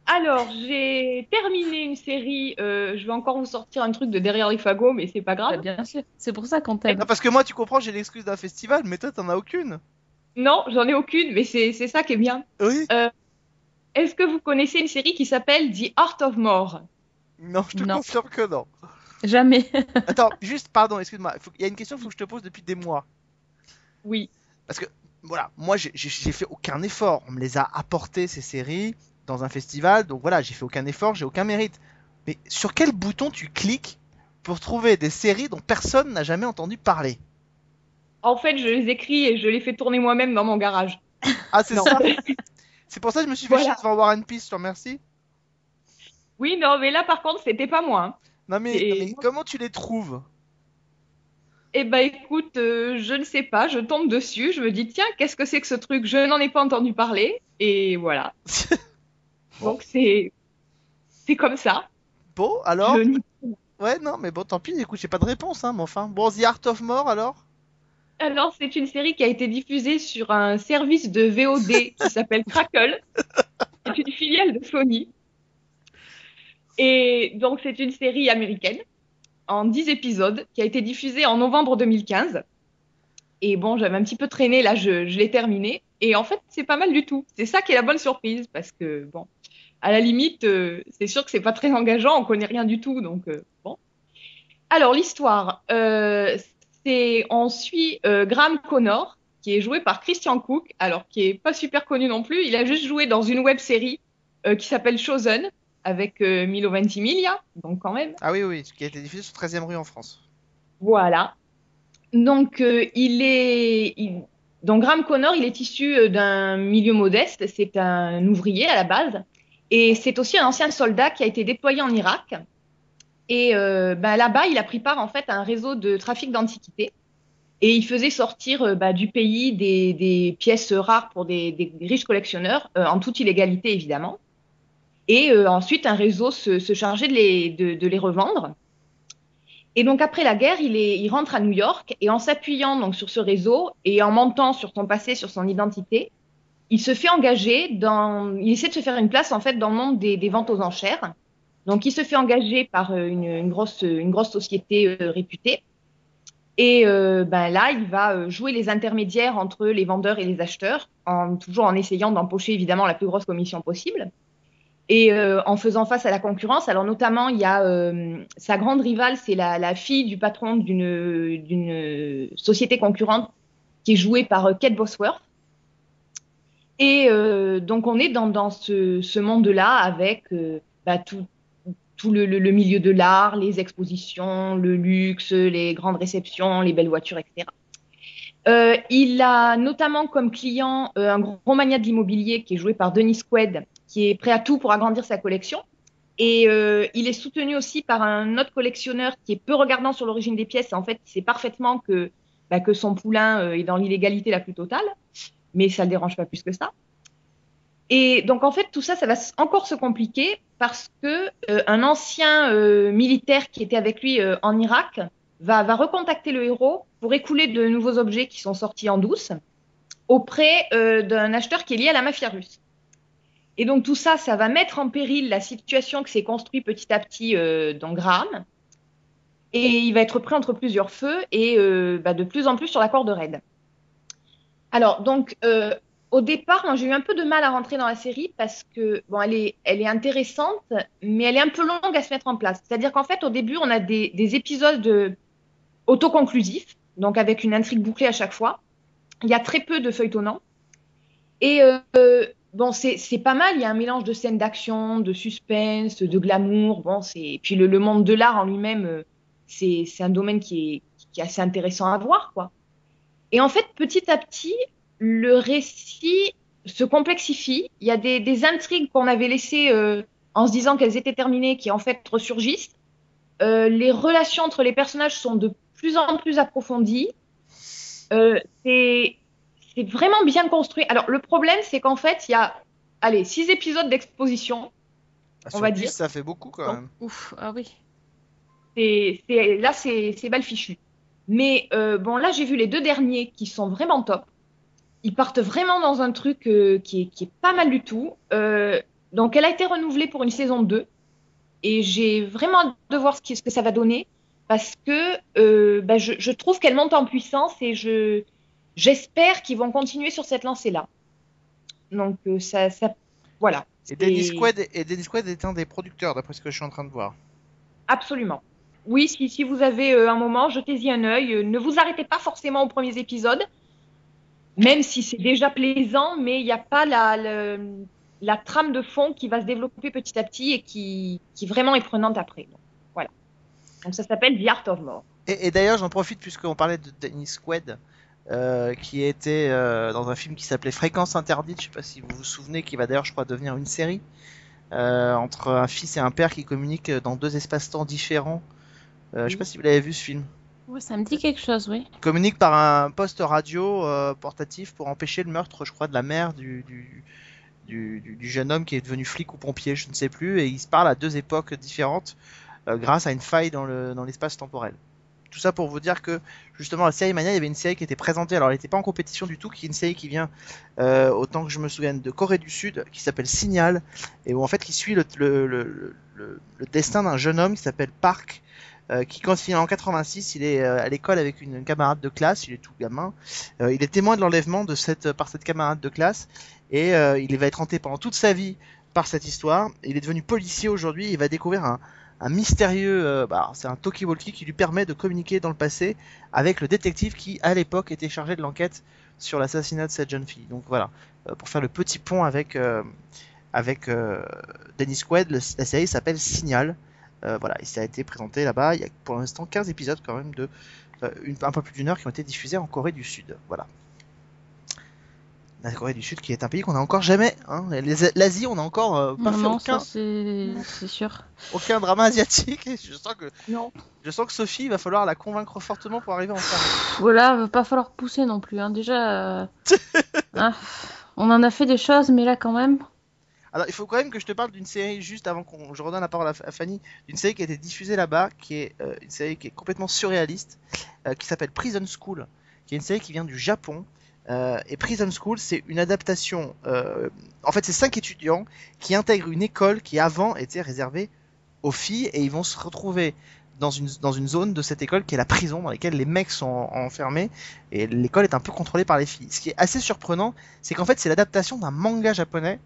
Alors, j'ai terminé une série. euh, je vais encore vous sortir un truc de derrière les fagots, mais c'est pas grave. Bien sûr. C'est pour ça qu'on t'aime. Non, parce que moi, tu comprends, j'ai l'excuse d'un festival, mais toi, t'en as aucune. Non, j'en ai aucune, mais c'est c'est ça qui est bien. Oui Est-ce que vous connaissez une série qui s'appelle The Art of More? Non, je te Non. confirme que non. Jamais. Attends, juste, pardon, excuse-moi. Il y a une question faut que je te pose depuis des mois. Oui. Parce que, voilà, moi, j'ai- fait aucun effort. On me les a apportées, ces séries, dans un festival. Donc voilà, j'ai fait aucun effort, j'ai aucun mérite. Mais sur quel bouton tu cliques pour trouver des séries dont personne n'a jamais entendu parler? En fait, je les écris et je les fais tourner moi-même dans mon garage. Ah, c'est ça? C'est pour ça que je me suis fait Voilà. chier devant War and Peace, je te remercie. Oui, non, mais là, par contre, c'était pas moi. hein. Non mais, Et- non, mais comment tu les trouves? Eh ben, écoute, euh, je ne sais pas, je tombe dessus, je me dis, tiens, qu'est-ce que c'est que ce truc? Je n'en ai pas entendu parler, et voilà. Bon. Donc, c'est c'est comme ça. Bon, alors? Je Ouais, non, mais bon, tant pis, écoute, j'ai pas de réponse, hein, mais enfin. Bon, The Art of More, alors? Alors, c'est une série qui a été diffusée sur un service de VOD qui s'appelle Crackle. C'est une filiale de Sony. Et donc, c'est une série américaine en 10 épisodes qui a été diffusée en novembre 2015. Et bon, j'avais un petit peu traîné, là, je, je l'ai terminé. Et en fait, c'est pas mal du tout. C'est ça qui est la bonne surprise parce que, bon, à la limite, euh, c'est sûr que c'est pas très engageant, on connaît rien du tout, donc euh, bon. Alors, l'histoire, euh, c'est on suit euh, Graham Connor, qui est joué par Christian Cook, alors qui est pas super connu non plus. Il a juste joué dans une web série euh, qui s'appelle Chosen avec euh, Milo Ventimiglia, donc quand même. Ah oui, oui, qui a été diffusé sur 13ème rue en France. Voilà. Donc, il est. il- Donc, Graham Connor, il est issu d'un milieu modeste. C'est un ouvrier à la base. Et c'est aussi un ancien soldat qui a été déployé en Irak. Et euh, bah, là-bas, il a pris part en fait à un réseau de trafic d'antiquités. Et il faisait sortir euh, bah, du pays des, pièces rares pour des, riches collectionneurs, euh, en toute illégalité évidemment. Et ensuite, un réseau se, chargeait de les, revendre. Et donc après la guerre, il, rentre à New York et en s'appuyant donc sur ce réseau et en mentant sur son passé, sur son identité, il se fait engager dans, il essaie de se faire une place en fait dans le monde des ventes aux enchères. Donc il se fait engager par euh, une, grosse, une grosse société euh, réputée. Et euh, ben là, il va jouer les intermédiaires entre les vendeurs et les acheteurs, toujours en essayant d'empocher évidemment la plus grosse commission possible. Et en faisant face à la concurrence, alors notamment, il y a sa grande rivale, c'est la, fille du patron d'une société concurrente qui est jouée par Kate Bosworth. Et donc, on est dans, dans ce, ce monde-là avec bah, tout, tout le, le, le milieu de l'art, les expositions, le luxe, les grandes réceptions, les belles voitures, etc. Euh, il a notamment comme client euh, un gros mania de l'immobilier qui est joué par Denis Quaid, qui est prêt à tout pour agrandir sa collection. Et euh, il est soutenu aussi par un autre collectionneur qui est peu regardant sur l'origine des pièces. En fait, il sait parfaitement que, bah, que son poulain euh, est dans l'illégalité la plus totale, mais ça ne le dérange pas plus que ça. Et donc, en fait, tout ça, ça va encore se compliquer parce que euh, un ancien euh, militaire qui était avec lui euh, en Irak va, va recontacter le héros pour écouler de nouveaux objets qui sont sortis en douce auprès d'un acheteur qui est lié à la mafia russe. Et donc tout ça, ça va mettre en péril la situation que s'est construite petit à petit dans Graham. Et il va être pris entre plusieurs feux et bah, de plus en plus sur la corde raide. Alors, donc, au départ, moi, j'ai eu un peu de mal à rentrer dans la série parce que, bon, elle est, elle est intéressante, mais elle est un peu longue à se mettre en place. C'est-à-dire qu'en fait, au début, on a des, des épisodes de- autoconclusifs, donc avec une intrigue bouclée à chaque fois. Il y a très peu de feuilletonnants. Et euh, bon, c'est pas mal. Il y a un mélange de scènes d'action, de suspense, de glamour. Bon, c'est puis le, monde de l'art en lui-même, euh, c'est c'est un domaine qui est, qui est assez intéressant à voir, quoi. Et en fait, petit à petit, le récit se complexifie. Il y a des, des intrigues qu'on avait laissées euh, en se disant qu'elles étaient terminées, qui en fait ressurgissent. Euh, les relations entre les personnages sont de plus en plus approfondies. Euh, c'est vraiment bien construit. Alors, le problème, c'est qu'en fait, il y a, allez, six épisodes d'exposition. Ah, On va 10, dire. ça fait beaucoup quand même. Ouf, ah oui. C'est- là, c'est, mal fichu. Mais euh, bon, là, j'ai vu les deux derniers qui sont vraiment top. Ils partent vraiment dans un truc euh, qui, est, qui est pas mal du tout. Euh, donc, elle a été renouvelée pour une saison 2. Et j'ai vraiment hâte de voir ce, qui- ce que ça va donner. Parce que euh, bah, je, je trouve qu'elle monte en puissance et je, j'espère qu'ils vont continuer sur cette lancée-là. Donc, ça, ça, voilà. Et Dennis Quaid, et Dennis Quaid est un des producteurs, d'après ce que je suis en train de voir. Absolument. Oui, si, si vous avez un moment, jetez-y un œil. Ne vous arrêtez pas forcément aux premiers épisodes, même si c'est déjà plaisant, mais il n'y a pas la, trame de fond qui va se développer petit à petit et qui, qui vraiment est prenante après. Voilà. Donc ça s'appelle The Art of More. Et, d'ailleurs, j'en profite puisqu'on parlait de Dennis Quaid, euh, qui était euh, dans un film qui s'appelait Fréquence interdite. Je sais pas si vous vous souvenez, qui va d'ailleurs, je crois, devenir une série euh, entre un fils et un père qui communiquent dans deux espaces-temps différents. Euh, Je sais pas si vous l'avez vu ce film. Ça me dit quelque chose, oui. Ils communiquent par un poste radio euh, portatif pour empêcher le meurtre, je crois, de la mère du, du, du, jeune homme qui est devenu flic ou pompier, je ne sais plus, et ils se parlent à deux époques différentes euh, grâce à une faille dans le dans l'espace temporel. Tout ça pour vous dire que justement la série Mania, il y avait une série qui était présentée, alors elle n'était pas en compétition du tout, qui est une série qui vient, euh, autant que je me souvienne, de Corée du Sud, qui s'appelle Signal, et où en fait qui suit le, le, le destin d'un jeune homme qui s'appelle Park, euh, qui quand il est en 86, il est euh, à l'école avec une camarade de classe, il est tout gamin, euh, il est témoin de l'enlèvement de cette par cette camarade de classe et euh, il va être hanté pendant toute sa vie par cette histoire. Il est devenu policier aujourd'hui, il va découvrir un, un mystérieux, euh, bah, c'est un talkie-walkie qui lui permet de communiquer dans le passé avec le détective qui à l'époque était chargé de l'enquête sur l'assassinat de cette jeune fille. Donc voilà, euh, pour faire le petit pont avec euh, avec euh, Dennis Quaid, le- la série s'appelle Signal. Euh, voilà, et ça a été présenté là-bas. Il y a pour l'instant 15 épisodes quand même de euh, une, un peu plus d'une heure qui ont été diffusés en Corée du Sud. Voilà. La Corée du Sud qui est un pays qu'on n'a encore jamais. Hein. L'Asie, on n'a encore euh, pas Non, fait non, aucun, c'est sûr. aucun drama asiatique. Et je sens que Non. je sens que Sophie, il va falloir la convaincre fortement pour arriver en faire. Voilà, va pas falloir pousser non plus. Hein. Déjà, hein, on en a fait des choses, mais là quand même. Alors, il faut quand même que je te parle d'une série juste avant qu'on je redonne la parole à, Fanny, d'une série qui a été diffusée là-bas, qui est euh, une série qui est complètement surréaliste, euh, qui s'appelle Prison School, qui est une série qui vient du Japon. Euh, et Prison School, c'est une adaptation. en fait, c'est cinq étudiants qui intègrent une école qui avant était réservée aux filles, et ils vont se retrouver dans une, dans une zone de cette école qui est la prison, dans laquelle les mecs sont en- enfermés, et l'école est un peu contrôlée par les filles. Ce qui est assez surprenant, c'est qu'en fait, c'est l'adaptation d'un manga japonais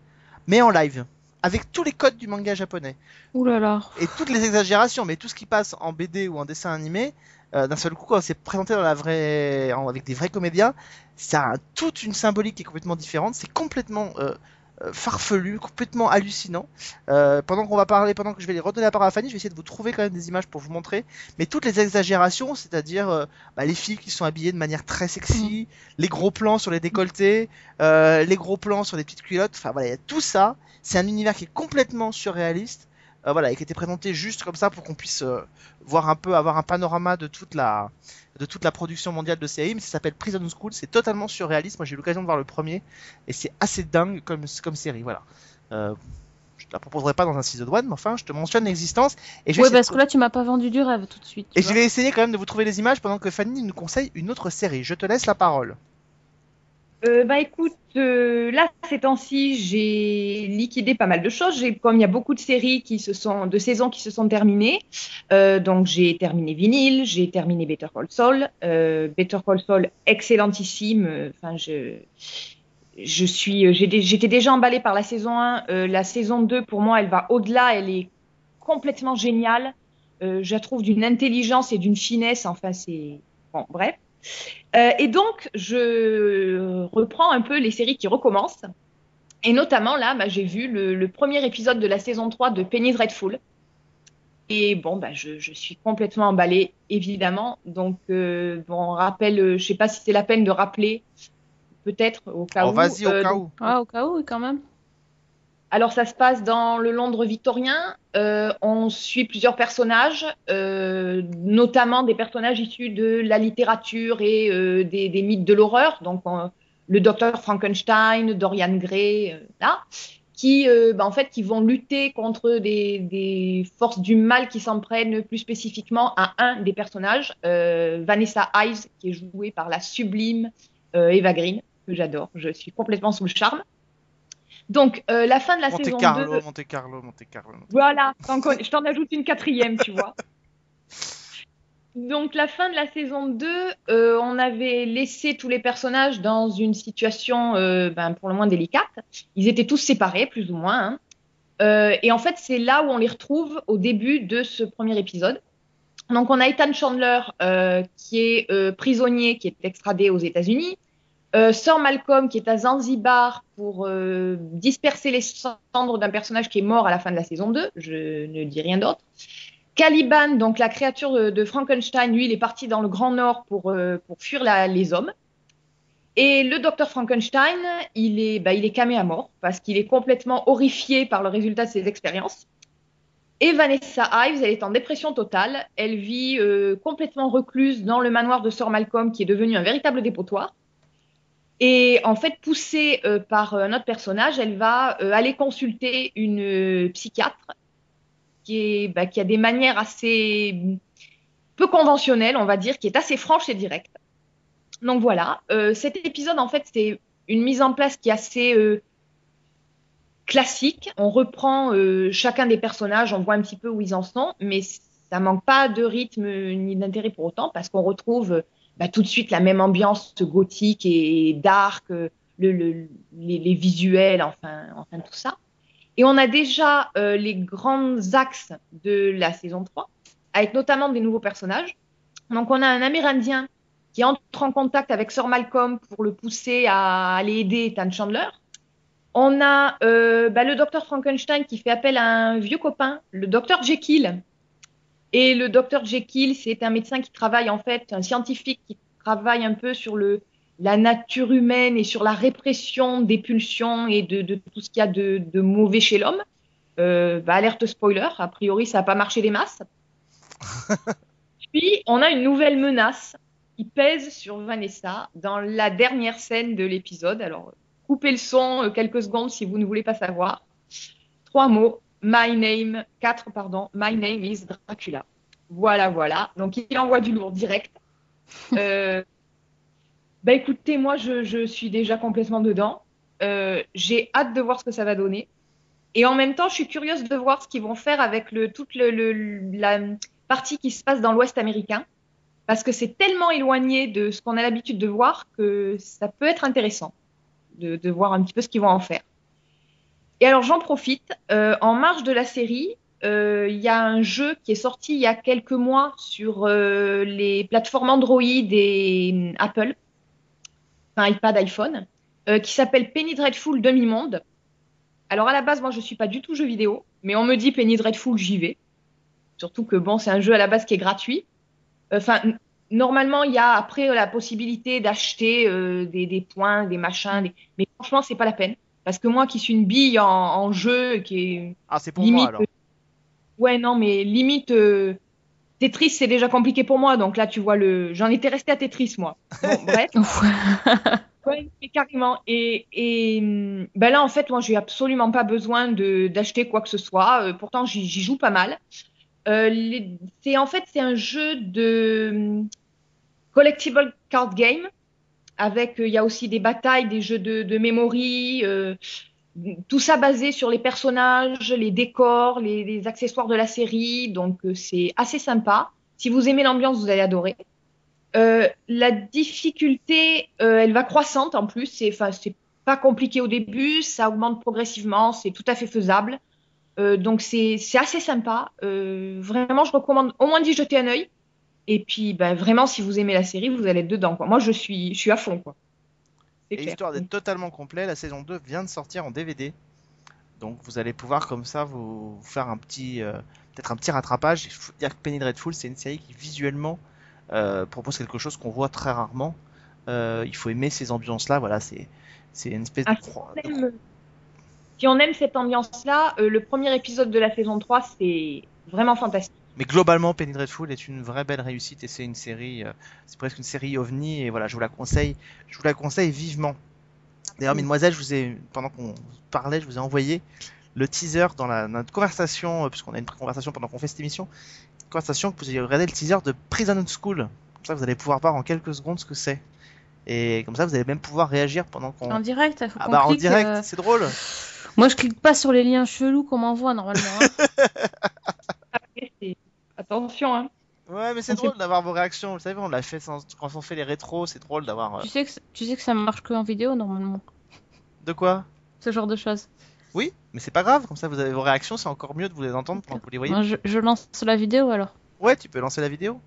mais en live, avec tous les codes du manga japonais Ouh là là. et toutes les exagérations, mais tout ce qui passe en BD ou en dessin animé, euh, d'un seul coup, quand c'est présenté dans la vraie, en- avec des vrais comédiens, ça a toute une symbolique qui est complètement différente. C'est complètement euh, euh, farfelu, complètement hallucinant. Euh, pendant qu'on va parler, pendant que je vais les redonner la parole à Fanny, je vais essayer de vous trouver quand même des images pour vous montrer. Mais toutes les exagérations, c'est-à-dire euh, bah, les filles qui sont habillées de manière très sexy, les gros plans sur les décolletés, euh, les gros plans sur les petites culottes, enfin voilà, il y a tout ça. C'est un univers qui est complètement surréaliste. Euh, voilà, et qui était présenté juste comme ça pour qu'on puisse euh, voir un peu, avoir un panorama de toute la, de toute la production mondiale de. Mais ça s'appelle Prison School, c'est totalement surréaliste. Moi, j'ai eu l'occasion de voir le premier et c'est assez dingue comme, comme série. Voilà. Euh, je te la proposerai pas dans un 6 de douane, mais enfin, je te mentionne l'existence. Et je Ouais, parce de- que là tu m'as pas vendu du rêve tout de suite. et je vais essayer quand même de vous trouver les images pendant que Fanny nous conseille une autre série. Je te laisse la parole. Euh, bah écoute, euh, là ces temps-ci, j'ai liquidé pas mal de choses. J'ai, comme il y a beaucoup de séries qui se sont, de saisons qui se sont terminées, euh, donc j'ai terminé Vinyl, j'ai terminé Better Call Saul. Euh, Better Call Saul, excellentissime. Enfin, je, je suis, j'étais déjà emballée par la saison 1. Euh, la saison 2, pour moi, elle va au-delà. Elle est complètement géniale. Euh, je la trouve d'une intelligence et d'une finesse. Enfin, c'est bon, bref. Euh, et donc, je reprends un peu les séries qui recommencent. Et notamment, là, bah, j'ai vu le, le premier épisode de la saison 3 de Penny Dreadful. Et bon, bah, je, je suis complètement emballée, évidemment. Donc, euh, bon, on rappelle, euh, je sais pas si c'est la peine de rappeler, peut-être, au cas Oh, où. vas-y, au Euh, cas où. Ah, au cas où, quand même. Alors, ça se passe dans le Londres victorien. Euh, on suit plusieurs personnages, euh, notamment des personnages issus de la littérature et euh, des, mythes de l'horreur. Donc, on- le docteur Frankenstein, Dorian Gray, là, qui, bah, en fait, qui vont lutter contre des, des forces du mal qui s'en prennent plus spécifiquement à un des personnages, Vanessa Ives, qui est jouée par la sublime Eva Green, que j'adore. Je suis complètement sous le charme. Donc, euh, la fin de la Monte saison Carlo, 2. Monte Carlo, Monte Carlo. Voilà, connais- je t'en ajoute une quatrième, tu vois. Donc, la fin de la saison 2, euh, on avait laissé tous les personnages dans une situation euh, ben, pour le moins délicate. Ils étaient tous séparés, plus ou moins. hein. Euh, et en fait, c'est là où on les retrouve au début de ce premier épisode. Donc, on a Ethan Chandler, euh, qui est euh, prisonnier, qui est extradé aux États-Unis. Euh, Sir Malcolm, qui est à Zanzibar pour euh, disperser les cendres d'un personnage qui est mort à la fin de la saison 2. Je ne dis rien d'autre. Caliban, donc la créature de, Frankenstein, lui, il est parti dans le Grand Nord pour, euh, pour fuir la- les hommes. Et le docteur Frankenstein, il est, bah, il est camé à mort parce qu'il est complètement horrifié par le résultat de ses expériences. Et Vanessa Ives, elle est en dépression totale. Elle vit euh, complètement recluse dans le manoir de Sir Malcolm, qui est devenu un véritable dépotoir. Et en fait, poussée euh, par un autre personnage, elle va euh, aller consulter une euh, psychiatre qui, bah, qui a des manières assez peu conventionnelles, on va dire, qui est assez franche et directe. Donc voilà, euh, cet épisode, en fait, c'est une mise en place qui est assez euh, classique. On reprend euh, chacun des personnages, on voit un petit peu où ils en sont, mais ça manque pas de rythme ni d'intérêt pour autant, parce qu'on retrouve bah, tout de suite la même ambiance gothique et dark, euh, le, le- les, visuels, enfin, enfin tout ça. Et on a déjà euh, les grands axes de la saison 3, avec notamment des nouveaux personnages. Donc on a un Amérindien qui entre en contact avec Sir Malcolm pour le pousser à aller aider Ethan Chandler. On a euh, bah, le docteur Frankenstein qui fait appel à un vieux copain, le docteur Jekyll. Et le docteur Jekyll, c'est un médecin qui travaille en fait, un scientifique qui travaille un peu sur le, la nature humaine et sur la répression des pulsions et de, de tout ce qu'il y a de, de mauvais chez l'homme. Euh, bah, alerte spoiler, a priori ça n'a pas marché des masses. Puis on a une nouvelle menace qui pèse sur Vanessa dans la dernière scène de l'épisode. Alors coupez le son euh, quelques secondes si vous ne voulez pas savoir. Trois mots. My name, quatre, pardon. My name is Dracula. Voilà, voilà. Donc il envoie du lourd direct. Euh, bah écoutez, moi je, je suis déjà complètement dedans. Euh, J'ai hâte de voir ce que ça va donner. Et en même temps, je suis curieuse de voir ce qu'ils vont faire avec le, toute le, le- la partie qui se passe dans l'Ouest américain. Parce que c'est tellement éloigné de ce qu'on a l'habitude de voir que ça peut être intéressant de, de voir un petit peu ce qu'ils vont en faire. Et alors j'en profite. euh, en marge de la série, euh, il y a un jeu qui est sorti il y a quelques mois sur euh, les plateformes Android et hum, Apple, enfin iPad, iPhone, qui s'appelle Penny Dreadful Demi-Monde. Alors à la base, moi je suis pas du tout jeu vidéo, mais on me dit Penny Dreadful, j'y vais. Surtout que bon, c'est un jeu à la base qui est gratuit. Enfin, normalement, il y a après la possibilité d'acheter des, points, des machins, mais franchement, c'est pas la peine. Parce que moi qui suis une bille en, en jeu, qui est Ah, c'est pour limite. moi alors. Ouais, non, mais limite. euh, Tetris, c'est déjà compliqué pour moi, donc là, tu vois, le... j'en étais restée à Tetris, moi. Bon, bref. Ouais, carrément. Et, et hum, ben là, en fait, moi, j'ai absolument pas besoin de d'acheter quoi que ce soit. Euh, pourtant, j'y joue pas mal. Euh, les- c'est en fait c'est un jeu de hum, collectible card game avec, euh, il y a aussi des batailles, des jeux de, de memory, euh, tout ça basé sur les personnages, les décors, les, accessoires de la série. Donc, euh, c'est assez sympa. Si vous aimez l'ambiance, vous allez adorer. La difficulté, elle va croissante en plus. C'est, pas compliqué au début, ça augmente progressivement, c'est tout à fait faisable. Donc c'est, assez sympa. Vraiment, je recommande au moins d'y jeter un œil. Et puis, ben, vraiment, si vous aimez la série, vous allez être dedans. Quoi. Moi, je suis, je suis à fond. Quoi. Et clair. histoire d'être totalement complet, la saison 2 vient de sortir en DVD. Donc vous allez pouvoir comme ça vous vous faire un petit euh, peut-être un petit rattrapage. Il faut dire que Penny Dreadful, c'est une série qui visuellement euh, propose quelque chose qu'on voit très rarement. Euh, il faut aimer ces ambiances-là, voilà, c'est c'est une espèce Ah, de, croix- Si on aime- Si on aime cette ambiance-là, le premier épisode de la saison 3, c'est vraiment fantastique. Mais globalement, Penny Dreadful est une vraie belle réussite et c'est une série, euh, c'est presque une série ovni et voilà, je vous la conseille, je vous la conseille vivement. D'ailleurs, mesdemoiselles, je vous ai, pendant qu'on parlait, je vous ai envoyé le teaser dans la, notre conversation, euh, puisqu'on a une conversation pendant qu'on fait cette émission, une conversation que vous avez regardé le teaser de Prison School. Comme ça, vous allez pouvoir voir en quelques secondes ce que c'est. Et comme ça, vous allez même pouvoir réagir pendant qu'on. En direct, faut Ah bah en direct, euh, c'est drôle. Moi, je clique pas sur les liens chelous qu'on m'envoie normalement. hein. Attention, hein. Ouais, mais c'est drôle d'avoir vos réactions. Vous savez, on l'a fait sans- quand on fait les rétros, c'est drôle d'avoir. euh, tu, sais que, tu sais que ça marche que en vidéo normalement. De quoi? Ce genre de choses. Oui, mais c'est pas grave, comme ça vous avez vos réactions, c'est encore mieux de vous les entendre quand vous les voyez. Moi, je, je lance la vidéo alors. Ouais, tu peux lancer la vidéo.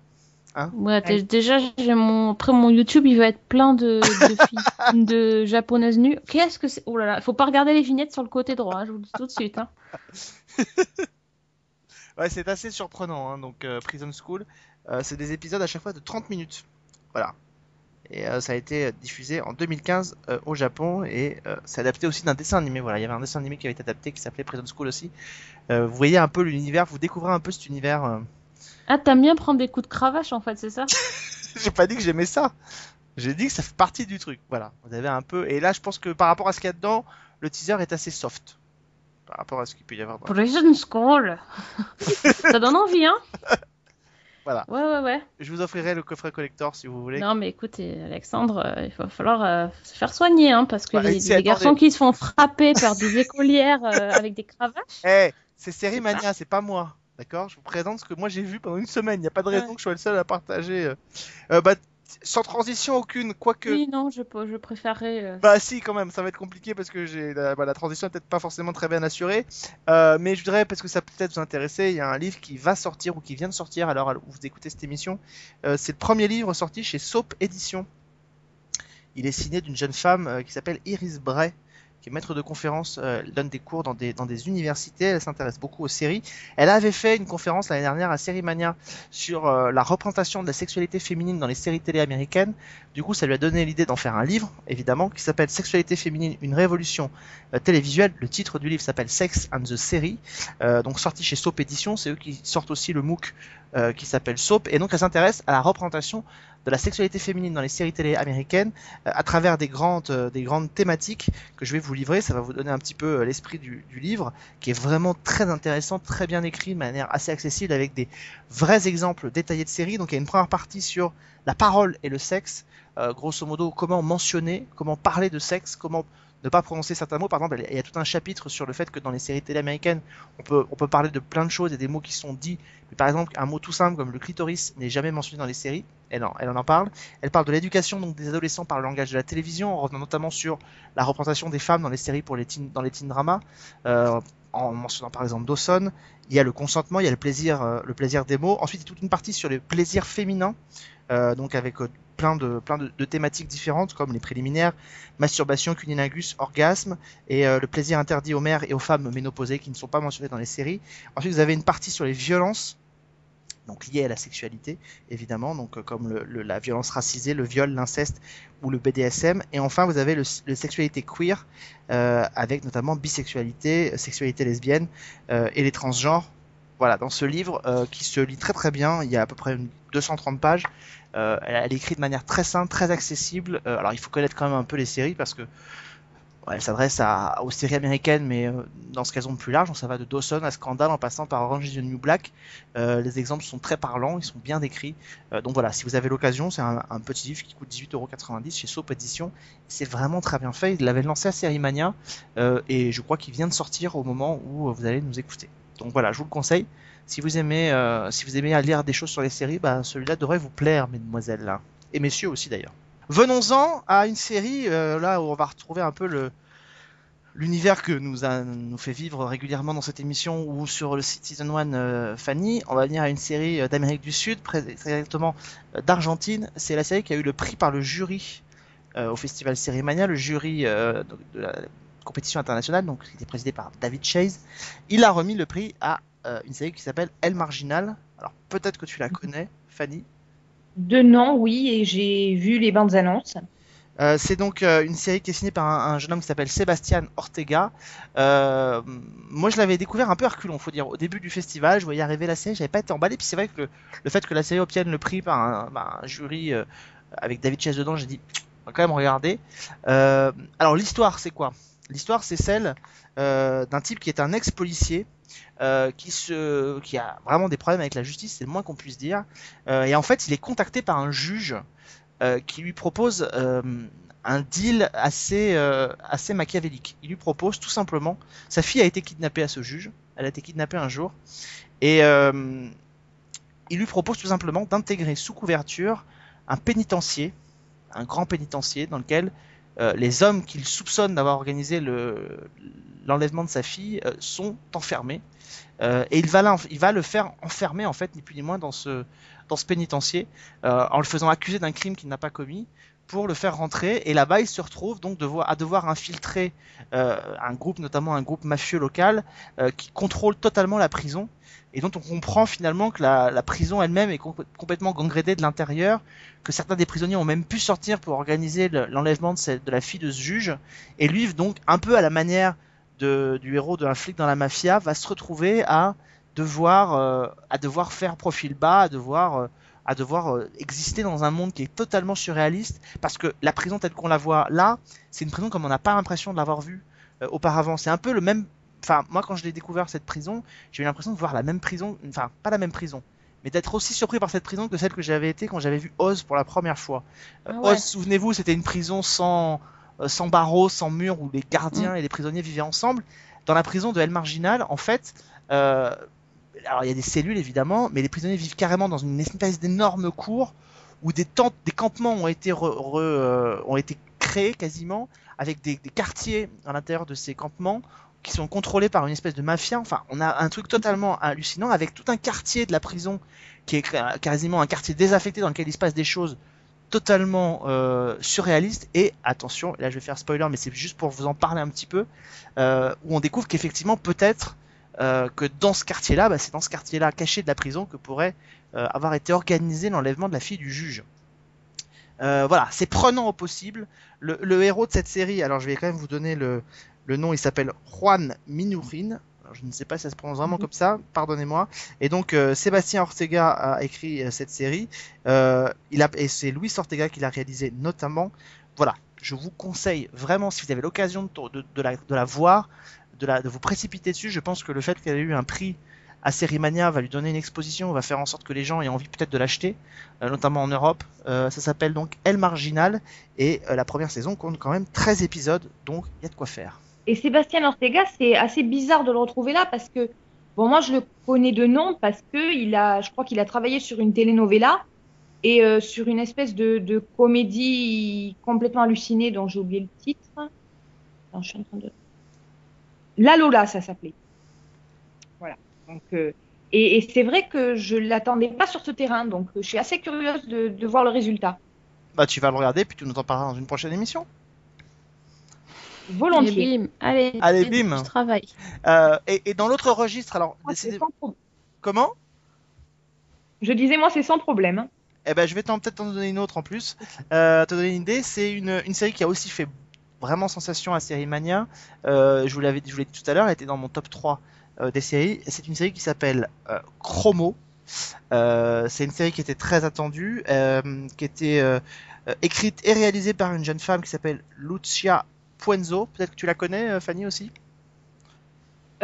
Ouais, dé- Ouais. déjà, j'ai mon... après mon YouTube, il va être plein de, de filles, de japonaises nues. Qu'est-ce que c'est? Oh là là, faut pas regarder les vignettes sur le côté droit, hein, je vous le dis tout de suite. Hein. Ouais, c'est assez surprenant, hein, donc euh, Prison School, euh, c'est des épisodes à chaque fois de 30 minutes. Voilà. Et euh, ça a été diffusé en 2015 euh, au Japon et c'est adapté aussi d'un dessin animé. Voilà, il y avait un dessin animé qui avait été adapté qui s'appelait Prison School aussi. Vous voyez un peu l'univers, vous découvrez un peu cet univers. Ah, t'aimes bien prendre des coups de cravache en fait, c'est ça? J'ai pas dit que j'aimais ça. J'ai dit que ça fait partie du truc. Voilà, vous avez un peu. Et là, je pense que par rapport à ce qu'il y a dedans, le teaser est assez soft. Par rapport à ce qu'il peut y avoir dans. Prison School Ça donne envie, hein Voilà. Ouais, ouais, ouais. Je vous offrirai le coffret collector si vous voulez. Non, mais écoutez, Alexandre, euh, il va falloir euh, se faire soigner, hein, parce que Ouais, les, attendez. garçons qui se font frapper par des écolières euh, avec des cravaches. Eh, c'est Série Mania, c'est pas moi. D'accord? Je vous présente ce que moi j'ai vu pendant une semaine. Il n'y a pas de raison Ouais. que je sois le seul à partager. bah, sans transition aucune, quoique. Oui, non, je, préférerais. euh, Bah si quand même, ça va être compliqué parce que j'ai la, bah, la transition est peut-être pas forcément très bien assurée, Euh, mais je dirais parce que ça peut peut-être vous intéresser, il y a un livre qui va sortir ou qui vient de sortir l'heure où vous écoutez cette émission. Euh, c'est le premier livre sorti chez Soap Édition. Il est signé d'une jeune femme qui s'appelle Iris Bray, qui est maître de conférence, euh, donne des cours dans des, dans des universités, elle s'intéresse beaucoup aux séries. Elle avait fait une conférence l'année dernière à Série Mania sur euh, la représentation de la sexualité féminine dans les séries télé américaines. Du coup, ça lui a donné l'idée d'en faire un livre, évidemment, qui s'appelle Sexualité féminine, une révolution euh, télévisuelle. Le titre du livre s'appelle Sex and the Series, euh, donc sorti chez Soap Édition. C'est eux qui sortent aussi le MOOC euh, qui s'appelle Soap. Et donc, elle s'intéresse à la représentation de la sexualité féminine dans les séries télé américaines euh, à travers des grandes, euh, des grandes thématiques que je vais vous livrer. Ça va vous donner un petit peu euh, l'esprit du, du livre, qui est vraiment très intéressant, très bien écrit, de manière assez accessible, avec des vrais exemples détaillés de séries. Donc, il y a une première partie sur la parole et le sexe. Euh, grosso modo, comment mentionner, comment parler de sexe, comment ne pas prononcer certains mots. Par exemple, il y a tout un chapitre sur le fait que dans les séries télé américaines, on peut, on peut parler de plein de choses et des mots qui sont dits. Mais par exemple, un mot tout simple comme le clitoris n'est jamais mentionné dans les séries. Elle en, elle en parle. Elle parle de l'éducation donc des adolescents par le langage de la télévision, en revenant notamment sur la représentation des femmes dans les séries pour les teen, dans les teen dramas. Euh, en mentionnant par exemple Dawson, il y a le consentement, il y a le plaisir, euh, le plaisir des mots. Ensuite, il y a toute une partie sur les plaisirs féminins, euh, donc avec euh, plein de plein de, de thématiques différentes comme les préliminaires, masturbation, cunilingus, orgasme et euh, le plaisir interdit aux mères et aux femmes ménopausées qui ne sont pas mentionnées dans les séries. Ensuite, vous avez une partie sur les violences donc liées à la sexualité évidemment, donc euh, comme le, le- la violence racisée, le viol, l'inceste ou le BDSM. Et enfin, vous avez le, le sexualité queer euh, avec notamment bisexualité, sexualité lesbienne euh, et les transgenres. Voilà, dans ce livre euh, qui se lit très très bien, il y a à peu près une 230 pages. Euh, elle, est écrite de manière très simple, très accessible. Euh, alors il faut connaître quand même un peu les séries parce que elle s'adresse aux séries américaines, mais euh, dans ce qu'elles ont de plus large, ça va de Dawson à Scandal en passant par Orange is the New Black. Euh, les exemples sont très parlants, ils sont bien décrits. Euh, donc voilà, si vous avez l'occasion, c'est un, petit livre qui coûte 18,90€ chez Soap Edition. C'est vraiment très bien fait. Il l'avait lancé à Série Mania et je crois qu'il vient de sortir au moment où vous allez nous écouter. Donc voilà, je vous le conseille. Si vous aimez, si vous aimez lire des choses sur les séries, bah, celui-là devrait vous plaire, mesdemoiselles et messieurs aussi d'ailleurs. Venons-en à une série euh, là où on va retrouver un peu le l'univers que nous a nous fait vivre régulièrement dans cette émission ou sur le site Season 1 euh, Fanny. On va venir à une série euh, d'Amérique du Sud, très exactement d'Argentine. C'est la série qui a eu le prix par le jury euh, au festival Série Mania, le jury de, la compétition internationale, donc qui était présidé par David Chase. Il a remis le prix à une série qui s'appelle El Marginal. Alors peut-être que tu la connais, Fanny. De nom, oui, et j'ai vu les bandes annonces. Euh, c'est donc euh, une série qui est signée par un, un jeune homme qui s'appelle Sébastien Ortega. Euh, moi, je l'avais découvert un peu reculons, faut dire. Au début du festival, je voyais arriver la série, j'avais pas été emballé. Puis c'est vrai que le, le fait que la série obtienne le prix par un, un jury avec David Chase dedans, j'ai dit, on va quand même regarder. Alors l'histoire, c'est quoi? L'histoire, c'est celle d'un type qui est un ex-policier. Euh, qui a vraiment des problèmes avec la justice, c'est le moins qu'on puisse dire. Euh, et en fait, il est contacté par un juge euh, qui lui propose un deal assez, assez machiavélique. Il lui propose tout simplement, sa fille a été kidnappée à ce juge, elle a été kidnappée un jour, et il lui propose tout simplement d'intégrer sous couverture un pénitencier, un grand pénitencier dans lequel les hommes qu'il soupçonne d'avoir organisé le, l'enlèvement de sa fille euh, sont enfermés. Euh, et il va, le faire enfermer en fait ni plus ni moins dans ce, pénitencier euh, en le faisant accuser d'un crime qu'il n'a pas commis pour le faire rentrer. Et là-bas il se retrouve donc à devoir infiltrer euh, un groupe notamment un groupe mafieux local euh, qui contrôle totalement la prison et dont on comprend finalement que la, prison elle-même est com- complètement gangrénée de l'intérieur que certains des prisonniers ont même pu sortir pour organiser le- l'enlèvement de, de la fille de ce juge et lui donc un peu à la manière du héros d'un flic dans la mafia va se retrouver à devoir euh, à devoir faire profil bas à devoir à devoir euh, exister dans un monde qui est totalement surréaliste parce que la prison telle qu'on la voit là c'est une prison comme on n'a pas l'impression de l'avoir vue euh, auparavant. C'est un peu le même enfin moi quand je l'ai découvert cette prison j'ai eu l'impression de voir la même prison enfin pas la même prison mais d'être aussi surpris par cette prison que celle que j'avais été quand j'avais vu Oz pour la première fois. Euh, Ah ouais. Oz souvenez-vous c'était une prison sans sans barreaux sans murs où les gardiens et les prisonniers vivaient ensemble. Dans la prison de El Marginal en fait euh, alors il y a des cellules évidemment, mais les prisonniers vivent carrément dans une espèce d'énorme cour où des tentes, des campements ont été euh, créés quasiment avec des, quartiers à l'intérieur de ces campements qui sont contrôlés par une espèce de mafia. Enfin, on a un truc totalement hallucinant avec tout un quartier de la prison qui est quasiment un quartier désaffecté dans lequel il se passe des choses totalement euh, surréalistes et attention, là je vais faire spoiler, mais c'est juste pour vous en parler un petit peu, euh, où on découvre qu'effectivement peut-être euh, que dans ce quartier-là, bah, c'est dans ce quartier-là caché de la prison que pourrait euh, avoir été organisé l'enlèvement de la fille du juge. Euh, voilà, c'est prenant au possible. Le, le héros de cette série, alors je vais quand même vous donner le, le nom, il s'appelle Juan Minurin. Alors, je ne sais pas si ça se prononce vraiment Mhm. comme ça, pardonnez-moi. Et donc euh, Sébastien Ortega a écrit euh, cette série. Il a, et c'est Luis Ortega qui l'a réalisé notamment. Voilà, je vous conseille vraiment, si vous avez l'occasion de, de, de la, de la voir, de, vous précipiter dessus. Je pense que le fait qu'elle ait eu un prix à Sérimania va lui donner une exposition, va faire en sorte que les gens aient envie peut-être de l'acheter, euh, notamment en Europe. Euh, ça s'appelle donc El Marginal et euh, la première saison compte quand même 13 épisodes, donc il y a de quoi faire. Et Sébastien Ortega, c'est assez bizarre de le retrouver là parce que, bon, moi je le connais de nom parce que il a, je crois qu'il a travaillé sur une telenovela et sur une espèce de, de comédie complètement hallucinée dont j'ai oublié le titre. Attends, je suis en train de. La Lola, ça s'appelait. Voilà. Donc, euh, et, et c'est vrai que je l'attendais pas sur ce terrain, donc je suis assez curieuse de, de voir le résultat. Bah tu vas le regarder puis tu nous en parleras dans une prochaine émission. Volontiers. Et bim, allez, Allez, bim. du travail. Euh, et, et dans l'autre registre, alors Moi, c'est décidez- sans pro- comment? Je disais, moi, c'est sans problème. Eh ben, je vais t'en- peut-être t'en donner une autre en plus. Euh, te donner une idée, c'est une, une série qui a aussi fait vraiment sensation à Série Mania. Euh, je vous l'avais je vous l'ai dit tout à l'heure, elle était dans mon top 3 euh, des séries. C'est une série qui s'appelle euh, Chromo. C'est une série qui était très attendue, qui était écrite et réalisée par une jeune femme qui s'appelle Lucia Puenzo. Peut-être que tu la connais, Fanny aussi,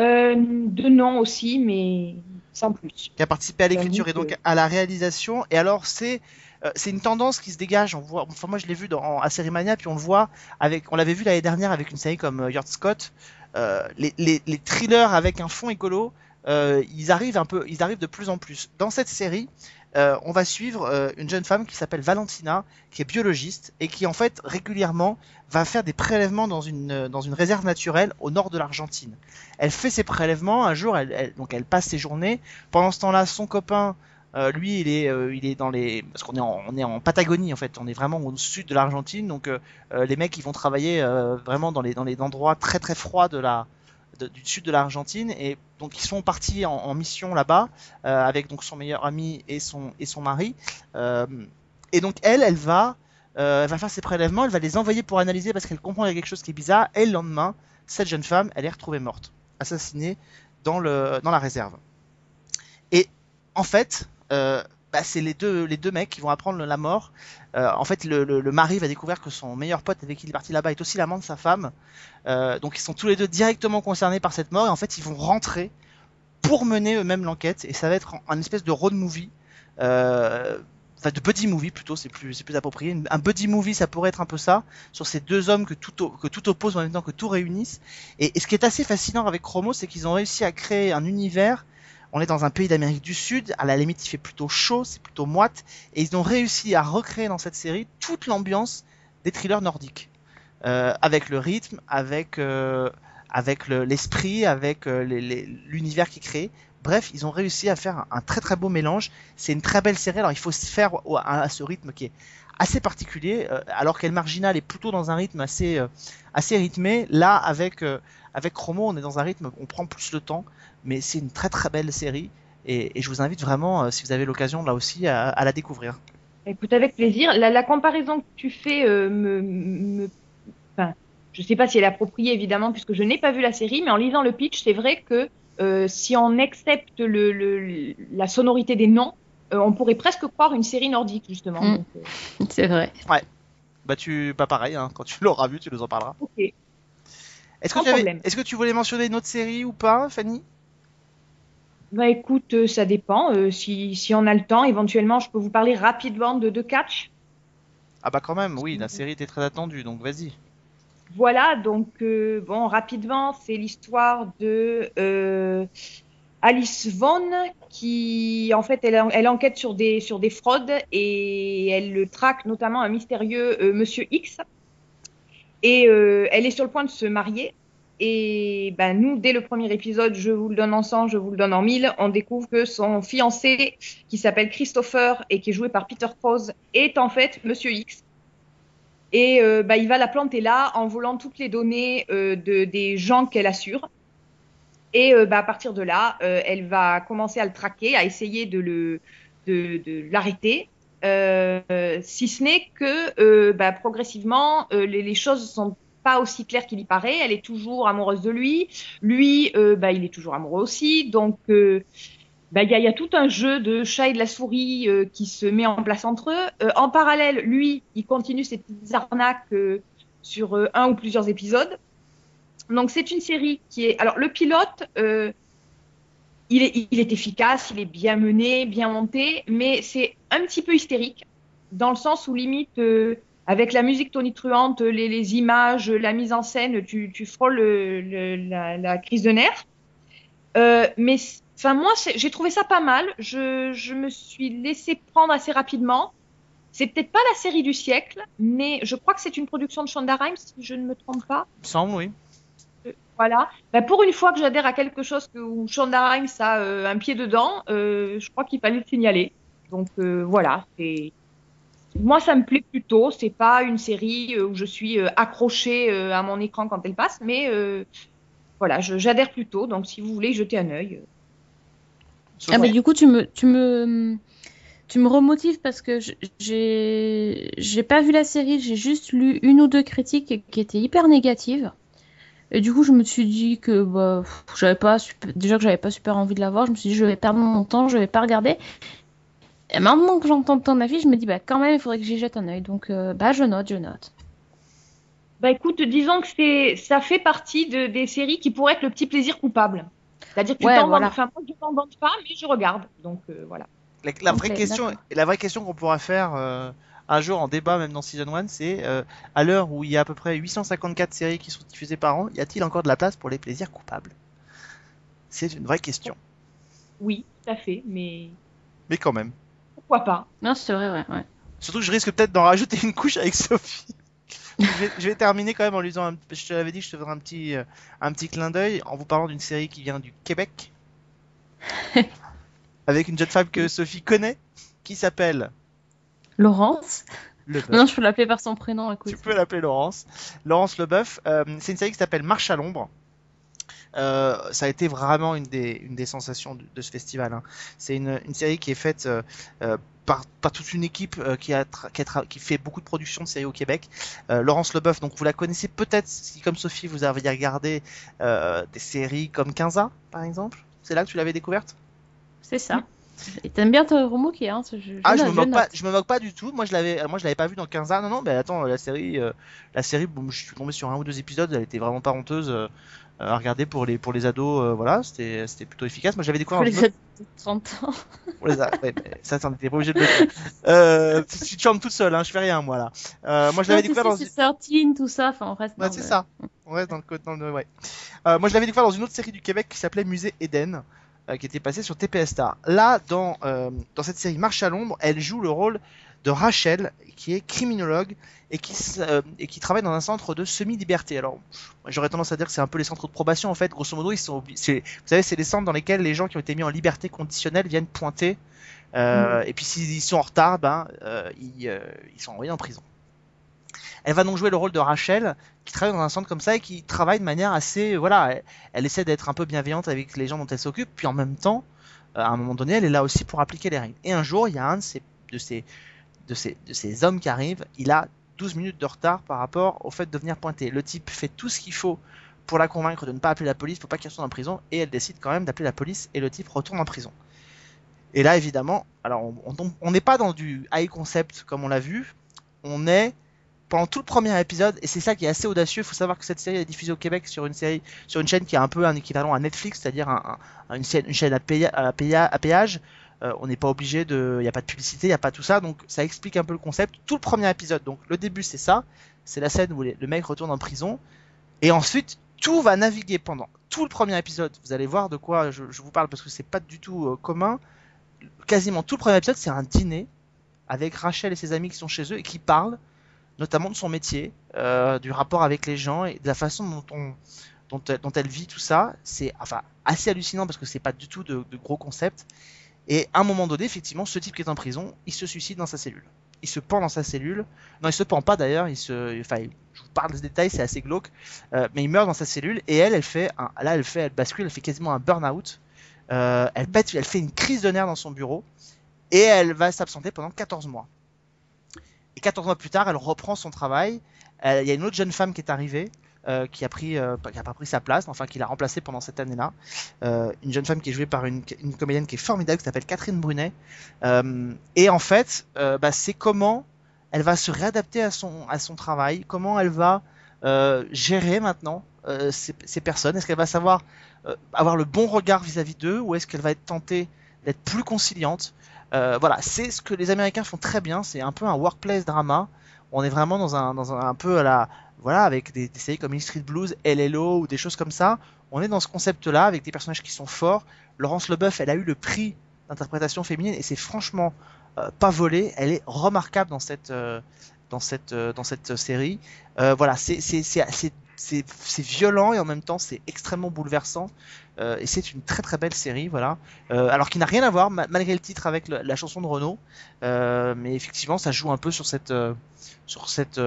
Euh, de nom aussi, mais sans plus. qui a participé à l'écriture et donc à la réalisation. Et alors c'est euh, c'est une tendance qui se dégage. On voit, enfin moi je l'ai vu dans Mania, puis on le voit avec, on l'avait vu l'année dernière avec une série comme euh, Yard Scott. Euh, les, les, les thrillers avec un fond écolo, euh, ils arrivent un peu, ils arrivent de plus en plus. Dans cette série, euh, on va suivre euh, une jeune femme qui s'appelle Valentina, qui est biologiste et qui en fait régulièrement va faire des prélèvements dans une euh, dans une réserve naturelle au nord de l'Argentine. Elle fait ses prélèvements. Un jour, elle, elle- donc elle passe ses journées. Pendant ce temps-là, son copain, euh, lui, il est euh, il est dans les parce qu'on est en, on est en Patagonie en fait. On est vraiment au sud de l'Argentine. Donc euh, les mecs, ils vont travailler vraiment dans les dans les endroits très très froids du sud de l'Argentine. Et donc ils sont partis en, mission là-bas avec donc son meilleur ami et son et son mari. Et donc elle elle va elle va faire ses prélèvements. Elle va les envoyer pour analyser parce qu'elle comprend qu'il y a quelque chose qui est bizarre. Et le lendemain cette jeune femme elle est retrouvée morte assassinée dans le dans la réserve. Et en fait euh, bah, c'est les deux les deux mecs qui vont apprendre la mort. Euh, en fait le, le, mari va découvrir que son meilleur pote avec qui il est parti là-bas est aussi l'amant de sa femme. Euh, donc ils sont tous les deux directement concernés par cette mort et en fait ils vont rentrer pour mener eux-mêmes l'enquête. Et ça va être un espèce de road movie enfin de buddy movie plutôt c'est plus plus approprié. Un buddy movie ça pourrait être un peu ça sur ces deux hommes que tout que tout oppose en même temps que tout réunissent et, et ce qui est assez fascinant avec Chromo c'est qu'ils ont réussi à créer un univers on est dans un pays d'Amérique du Sud, à la limite il fait plutôt chaud, c'est plutôt moite, et ils ont réussi à recréer dans cette série toute l'ambiance des thrillers nordiques, Euh, avec le rythme, avec euh, avec le- l'esprit, avec euh, les- les- l'univers qui. Bref, ils ont réussi à faire un, très très beau mélange. C'est une très belle série. Alors il faut se faire à, ce rythme qui est assez particulier, euh, alors qu'El Marginal est plutôt dans un rythme assez euh, assez rythmé. Là, avec euh, avec Chromo, on est dans un rythme, on prend plus le temps, mais c'est une très très belle série. Et, je vous invite vraiment, si vous avez l'occasion là aussi, à, la découvrir. Écoute, avec plaisir. La, comparaison que tu fais je sais pas si elle est appropriée évidemment puisque je n'ai pas vu la série, mais en lisant le pitch, c'est vrai que euh, si on accepte le, le, la sonorité des noms, euh, on pourrait presque croire une série nordique justement. Mm. Euh, C'est vrai. Bah tu, pas pareil, hein, quand tu l'auras vu, tu nous en parleras. ok. Est-ce que, tu avais- problème. est-ce que tu voulais mentionner une autre série ou pas, Fanny? Bah écoute, euh, ça dépend. Euh, si, si on a le temps, éventuellement, je peux vous parler rapidement de The Catch. Ah bah quand même, oui, la série était très attendue, donc vas-y. Voilà, donc euh, bon, rapidement, c'est l'histoire de euh, Alice Vaughn qui, en fait, elle, elle enquête sur des sur des fraudes et elle le traque notamment un mystérieux euh, Monsieur X. Et euh, elle est sur le point de se marier. Et ben nous, dès le premier épisode, je vous le donne en 100, je vous le donne en 1000, on découvre que son fiancé, qui s'appelle Christopher et qui est joué par Peter Krause, est en fait Monsieur X. Et euh, bah, il va la planter là en volant toutes les données euh, de, des gens qu'elle assure. Et euh, bah, à partir de là, euh, elle va commencer à le traquer, à essayer de le de, de l'arrêter. Euh, si ce n'est que bah, progressivement, les, les choses sont pas aussi claires qu'il y paraît. Elle est toujours amoureuse de lui. Lui, euh, bah, il est toujours amoureux aussi. Donc, euh, bah, il y, a, y a tout un jeu de chat et de la souris euh, qui se met en place entre eux. Euh, en parallèle, lui, il continue ses petites arnaques euh, sur euh, un ou plusieurs épisodes. Donc c'est une série qui est. Alors le pilote, euh, il, est, il est efficace, il est bien mené, bien monté, mais c'est un petit peu hystérique dans le sens où limite euh, avec la musique tonitruante, les, les images, la mise en scène, tu, tu frôles le, le, la, la crise de nerfs. Mais enfin moi j'ai trouvé ça pas mal. Je, je me suis laissé prendre assez rapidement. C'est peut-être pas la série du siècle, mais je crois que c'est une production de Shonda Rhimes, si je ne me trompe pas. Il me semble, oui. Voilà. Bah, pour une fois que j'adhère à quelque chose que, où Shonda Rhimes a euh, un pied dedans, euh, je crois qu'il fallait le signaler. Donc euh, voilà, c'est moi ça me plaît plutôt. C'est pas une série euh, où je suis euh, accrochée euh, à mon écran quand elle passe, mais euh, voilà, j'adhère plutôt. Donc si vous voulez jeter un œil. Ah bah du coup tu me tu me tu me remotives parce que j'ai j'ai pas vu la série, j'ai juste lu une ou deux critiques qui étaient hyper négatives. Et du coup, je me suis dit que bah, j'avais pas super- déjà que j'avais pas super envie de la voir, je me suis dit je vais perdre mon temps, je vais pas regarder. Et maintenant que j'entends ton avis, je me dis bah quand même il faudrait que j'y jette un œil. Donc euh, bah je note, je note. Bah écoute, disons que c'est, ça fait partie de, des séries qui pourraient être le petit plaisir coupable. C'est-à-dire que tu Ouais, t'en voilà. vends- enfin moi je t'en vante pas, mais je regarde. Donc euh, voilà. La, la vraie Ok, question, d'accord. la vraie question qu'on pourra faire euh, un jour en débat, même dans Season 1, c'est euh, à l'heure où il y a à peu près 854 séries qui sont diffusées par an, y a-t-il encore de la place pour les plaisirs coupables? C'est une vraie question. Oui, tout à fait, mais Mais quand même. pourquoi pas? Non, c'est vrai, ouais. ouais. Surtout que je risque peut-être d'en rajouter une couche avec Sophie. Je, vais, je vais terminer quand même en lui disant, un- je te l'avais dit je te ferais un petit, euh, un petit clin d'œil en vous parlant d'une série qui vient du Québec. avec une jeune femme que Sophie connaît, qui s'appelle Laurence Le Bœuf. Non, je peux l'appeler par son prénom, écoute. Tu peux l'appeler Laurence. Laurence Leboeuf. Euh, c'est une série qui s'appelle Marche à l'ombre. Euh, ça a été vraiment une des, une des sensations de, de ce festival. hein. C'est une, une série qui est faite euh, par, par toute une équipe euh, qui, a tra- qui, a tra- qui fait beaucoup de production de séries au Québec. Euh, Laurence Leboeuf, donc vous la connaissez peut-être si, comme Sophie, vous avez regardé euh, des séries comme Quinza, par exemple. C'est là que tu l'avais découverte? C'est ça. Et t'aimes bien ton qui hein je, je, Ah, je me moque pas, je me moque pas du tout. Moi, je l'avais, moi, je l'avais pas vu dans 15 ans. Non, non, mais attends, la série, euh, la série, bon, je suis tombé sur un ou deux épisodes. Elle était vraiment pas honteuse euh, à regarder pour les pour les ados. euh, voilà, c'était c'était plutôt efficace. Moi, j'avais découvert. Pour les de 30 ans. a- ouais, ça, t'en étais pas obligé de le dire. Euh, tu te chantes toute seule, hein. Je fais rien, moi là. Euh, moi, je l'avais découvert dans. si, c'est 13, tout ça, enfin, on reste Ouais, c'est le- ça. On reste dans le dans le, ouais. Euh, moi, je l'avais découvert dans une autre série du Québec qui s'appelait Musée Eden, euh, qui était passée sur TPS Star. Là, dans, euh, dans cette série Marche à l'ombre, elle joue le rôle de Rachel, qui est criminologue et qui, euh, et qui travaille dans un centre de semi-liberté. Alors, j'aurais tendance à dire que c'est un peu les centres de probation, en fait. Grosso modo, ils sont, vous savez, c'est les centres dans lesquels les gens qui ont été mis en liberté conditionnelle viennent pointer. Euh, Et puis, s'ils sont en retard, ben, euh, ils, ils sont envoyés en prison. Elle va donc jouer le rôle de Rachel, qui travaille dans un centre comme ça et qui travaille de manière assez, voilà, elle, elle essaie d'être un peu bienveillante avec les gens dont elle s'occupe, puis en même temps, à un moment donné, elle est là aussi pour appliquer les règles. Et un jour, il y a un de ces, de ces, de ces, hommes qui arrive, il a 12 minutes de retard par rapport au fait de venir pointer. Le type fait tout ce qu'il faut pour la convaincre de ne pas appeler la police, faut pas qu'il retourne en prison, et elle décide quand même d'appeler la police, et le type retourne en prison. Et là, évidemment, alors on- n'est pas dans du high concept comme on l'a vu, on est pendant tout le premier épisode, et c'est ça qui est assez audacieux. Il faut savoir que cette série est diffusée au Québec sur une chaîne qui a un peu un équivalent à Netflix, c'est-à-dire un- un- une, chaîne, à, à péage. Euh, on n'est pas obligé de, il n'y a pas de publicité, il n'y a pas tout ça, donc ça explique un peu le concept. Tout le premier épisode, donc le début c'est ça, c'est la scène où le mec retourne en prison, et ensuite tout va naviguer pendant tout le premier épisode. Vous allez voir de quoi je, vous parle parce que c'est pas du tout euh, commun. Quasiment tout le premier épisode c'est un dîner avec Rachel et ses amis qui sont chez eux et qui parlent notamment de son métier, euh, du rapport avec les gens et de la façon dont, on, dont, elle, vit tout ça. C'est enfin assez hallucinant parce que c'est pas du tout de gros concepts. Et à un moment donné, effectivement, ce type qui est en prison, il se suicide dans sa cellule. Il se pend dans sa cellule. Non, il se pend pas d'ailleurs. Il se, enfin, je vous parle des détails, c'est assez glauque. Euh, mais il meurt dans sa cellule et elle, elle fait, un, là, elle fait, elle bascule, elle fait quasiment un burn-out. Euh, elle elle fait une crise de nerfs dans son bureau et elle va s'absenter pendant 14 mois. Et 14 mois plus tard, elle reprend son travail. Il y a une autre jeune femme qui est arrivée, euh, qui a pris, euh, qui a pas pris sa place, enfin qui l'a remplacée pendant cette année-là. Euh, une jeune femme qui est jouée par une, une comédienne qui est formidable, qui s'appelle Catherine Brunet. Et en fait, bah, c'est comment elle va se réadapter à son, à son travail, comment elle va gérer maintenant ces, ces personnes. Est-ce qu'elle va savoir avoir le bon regard vis-à-vis d'eux, ou est-ce qu'elle va être tentée d'être plus conciliante? Voilà, c'est ce que les Américains font très bien. C'est un peu un workplace drama. On est vraiment dans un, dans un, peu à la, voilà, avec des, séries comme Hill Street Blues, LLO ou des choses comme ça. On est dans ce concept-là avec des personnages qui sont forts. Laurence Leboeuf, elle a eu le prix d'interprétation féminine et c'est franchement euh, pas volé. Elle est remarquable dans cette, euh, dans cette, euh, dans cette série. Voilà, c'est, c'est, violent et en même temps c'est extrêmement bouleversant. Euh, et c'est une très très belle série, voilà. Euh, alors qui n'a rien à voir ma- malgré le titre avec la chanson de Renault, Euh, mais effectivement ça joue un peu sur cette, sur cette,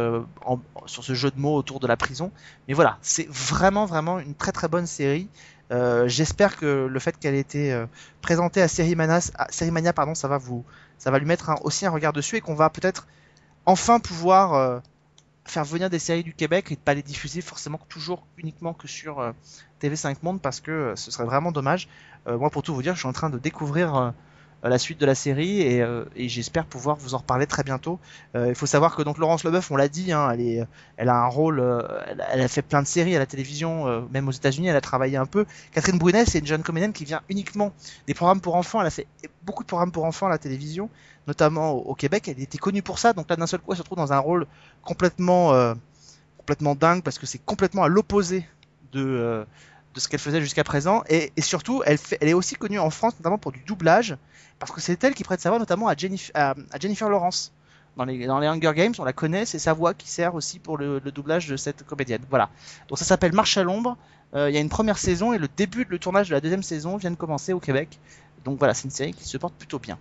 sur ce jeu de mots autour de la prison. Mais voilà, c'est vraiment vraiment une très très bonne série. J'espère que le fait qu'elle ait été présentée à Série Mania, pardon, ça va vous, ça va lui mettre aussi un regard dessus et qu'on va peut-être enfin pouvoir faire venir des séries du Québec et de pas les diffuser forcément toujours uniquement que sur euh, TV5 Monde parce que euh, ce serait vraiment dommage. Euh, moi, pour tout vous dire, je suis en train de découvrir la suite de la série et, euh, et j'espère pouvoir vous en reparler très bientôt. Euh, il faut savoir que donc Laurence Leboeuf, on l'a dit, hein, elle, est, elle a un rôle, euh, elle, a- fait plein de séries à la télévision, euh, même aux États-Unis, elle a travaillé un peu. Catherine Brunet, c'est une jeune comédienne qui vient uniquement des programmes pour enfants. Elle a fait beaucoup de programmes pour enfants à la télévision, notamment au, Québec. Elle était connue pour ça, donc là d'un seul coup, elle se retrouve dans un rôle complètement, euh, complètement dingue parce que c'est complètement à l'opposé de euh, de ce qu'elle faisait jusqu'à présent et, et surtout elle, fait, elle est aussi connue en France notamment pour du doublage parce que c'est elle qui prête sa voix notamment à Jennifer, à, à Jennifer Lawrence dans les, dans les Hunger Games on la connaît c'est sa voix qui sert aussi pour le, le doublage de cette comédienne voilà donc ça s'appelle Marche à l'ombre Euh, il y a une première saison et le début de le tournage de la deuxième saison vient de commencer au Québec donc voilà c'est une série qui se porte plutôt bien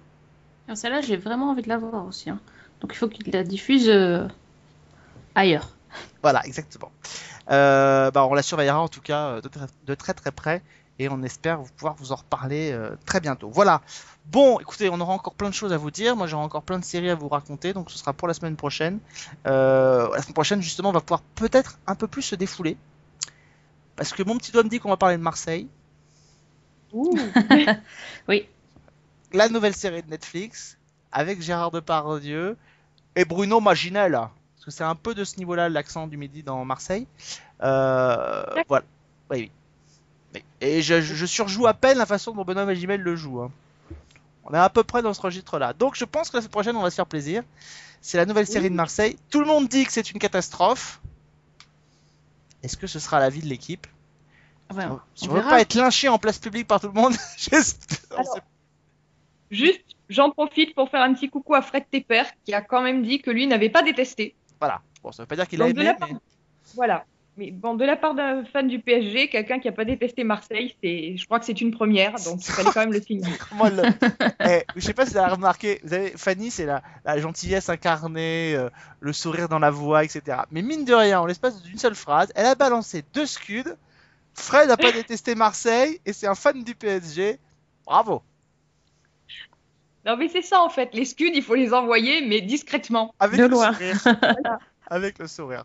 Alors, Celle-là, j'ai vraiment envie de la voir aussi. hein. Donc il faut qu'il la diffuse euh, ailleurs. Voilà, exactement. Euh, bah, on la surveillera en tout cas euh, de très de très, très près et on espère pouvoir vous en reparler euh, très bientôt. Voilà. Bon, écoutez, on aura encore plein de choses à vous dire. Moi, j'aurai encore plein de séries à vous raconter, donc ce sera pour la semaine prochaine. Euh, la semaine prochaine, justement, on va pouvoir peut-être un peu plus se défouler. Parce que mon petit doigt me dit qu'on va parler de Marseille, Ouh. Oui. la nouvelle série de Netflix, avec Gérard Depardieu et Bruno Maginel. Parce que c'est un peu de ce niveau-là l'accent du midi dans Marseille. Euh, voilà. Oui, oui. Et je, surjoue à peine la façon dont Benoît Magimel le joue. hein. On est à peu près dans ce registre-là. Donc je pense que la semaine prochaine, on va se faire plaisir. C'est la nouvelle série de Marseille. Tout le monde dit que c'est une catastrophe. Est-ce que ce sera l'avis de l'équipe? Ouais, Si on on veut verra. pas être lynché en place publique par tout le monde. Alors, Juste, j'en profite pour faire un petit coucou à Fred Tepper, qui a quand même dit que lui n'avait pas détesté. Voilà. Bon, ça veut pas dire qu'il a aimé, part- mais... Voilà. Mais bon, de la part d'un fan du PSG, quelqu'un qui n'a pas détesté Marseille, c'est, je crois que c'est une première, donc il fallait quand même le elle le- Eh, je sais pas si vous avez remarqué, vous avez Fanny, c'est la, la gentillesse incarnée, euh, le sourire dans la voix, etc. Mais mine de rien, en l'espace d'une seule phrase, elle a balancé deux scuds. Fred n'a pas détesté Marseille et c'est un fan du PSG. Bravo. Non, mais c'est ça en fait. Les scuds, il faut les envoyer, mais discrètement. Avec De le loin. sourire. Avec le sourire.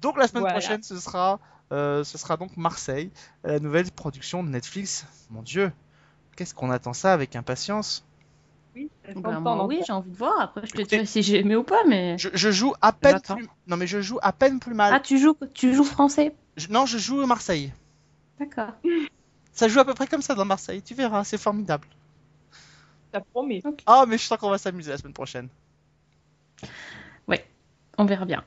Donc la semaine Voilà. prochaine, ce sera, euh, ce sera donc Marseille, la nouvelle production de Netflix. Mon Dieu, qu'est-ce qu'on attend ça avec impatience? Oui, Ben, moi, oui, j'ai envie de voir. Après, je te Écoutez- dirai si j'ai aimé ou pas, mais. Je, je joue à peine plus... Non mais je joue à peine plus mal. Ah, tu joues, tu joues français? Je- Non, je joue à Marseille. D'accord. Ça joue à peu près comme ça dans Marseille, tu verras, c'est formidable. Ça promet. Ah, mais je sens qu'on va s'amuser la semaine prochaine. On verra bien.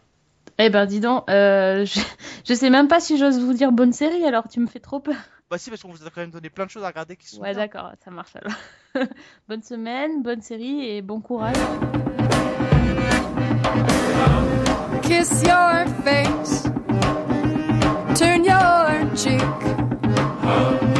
Eh ben, dis donc, euh, je... je sais même pas si j'ose vous dire bonne série, alors tu me fais trop peur. Bah si, parce qu'on vous a quand même donné plein de choses à regarder qui sont Ouais, d'accord, ça marche alors. bonne semaine, bonne série et bon courage. kiss your face, turn your cheek.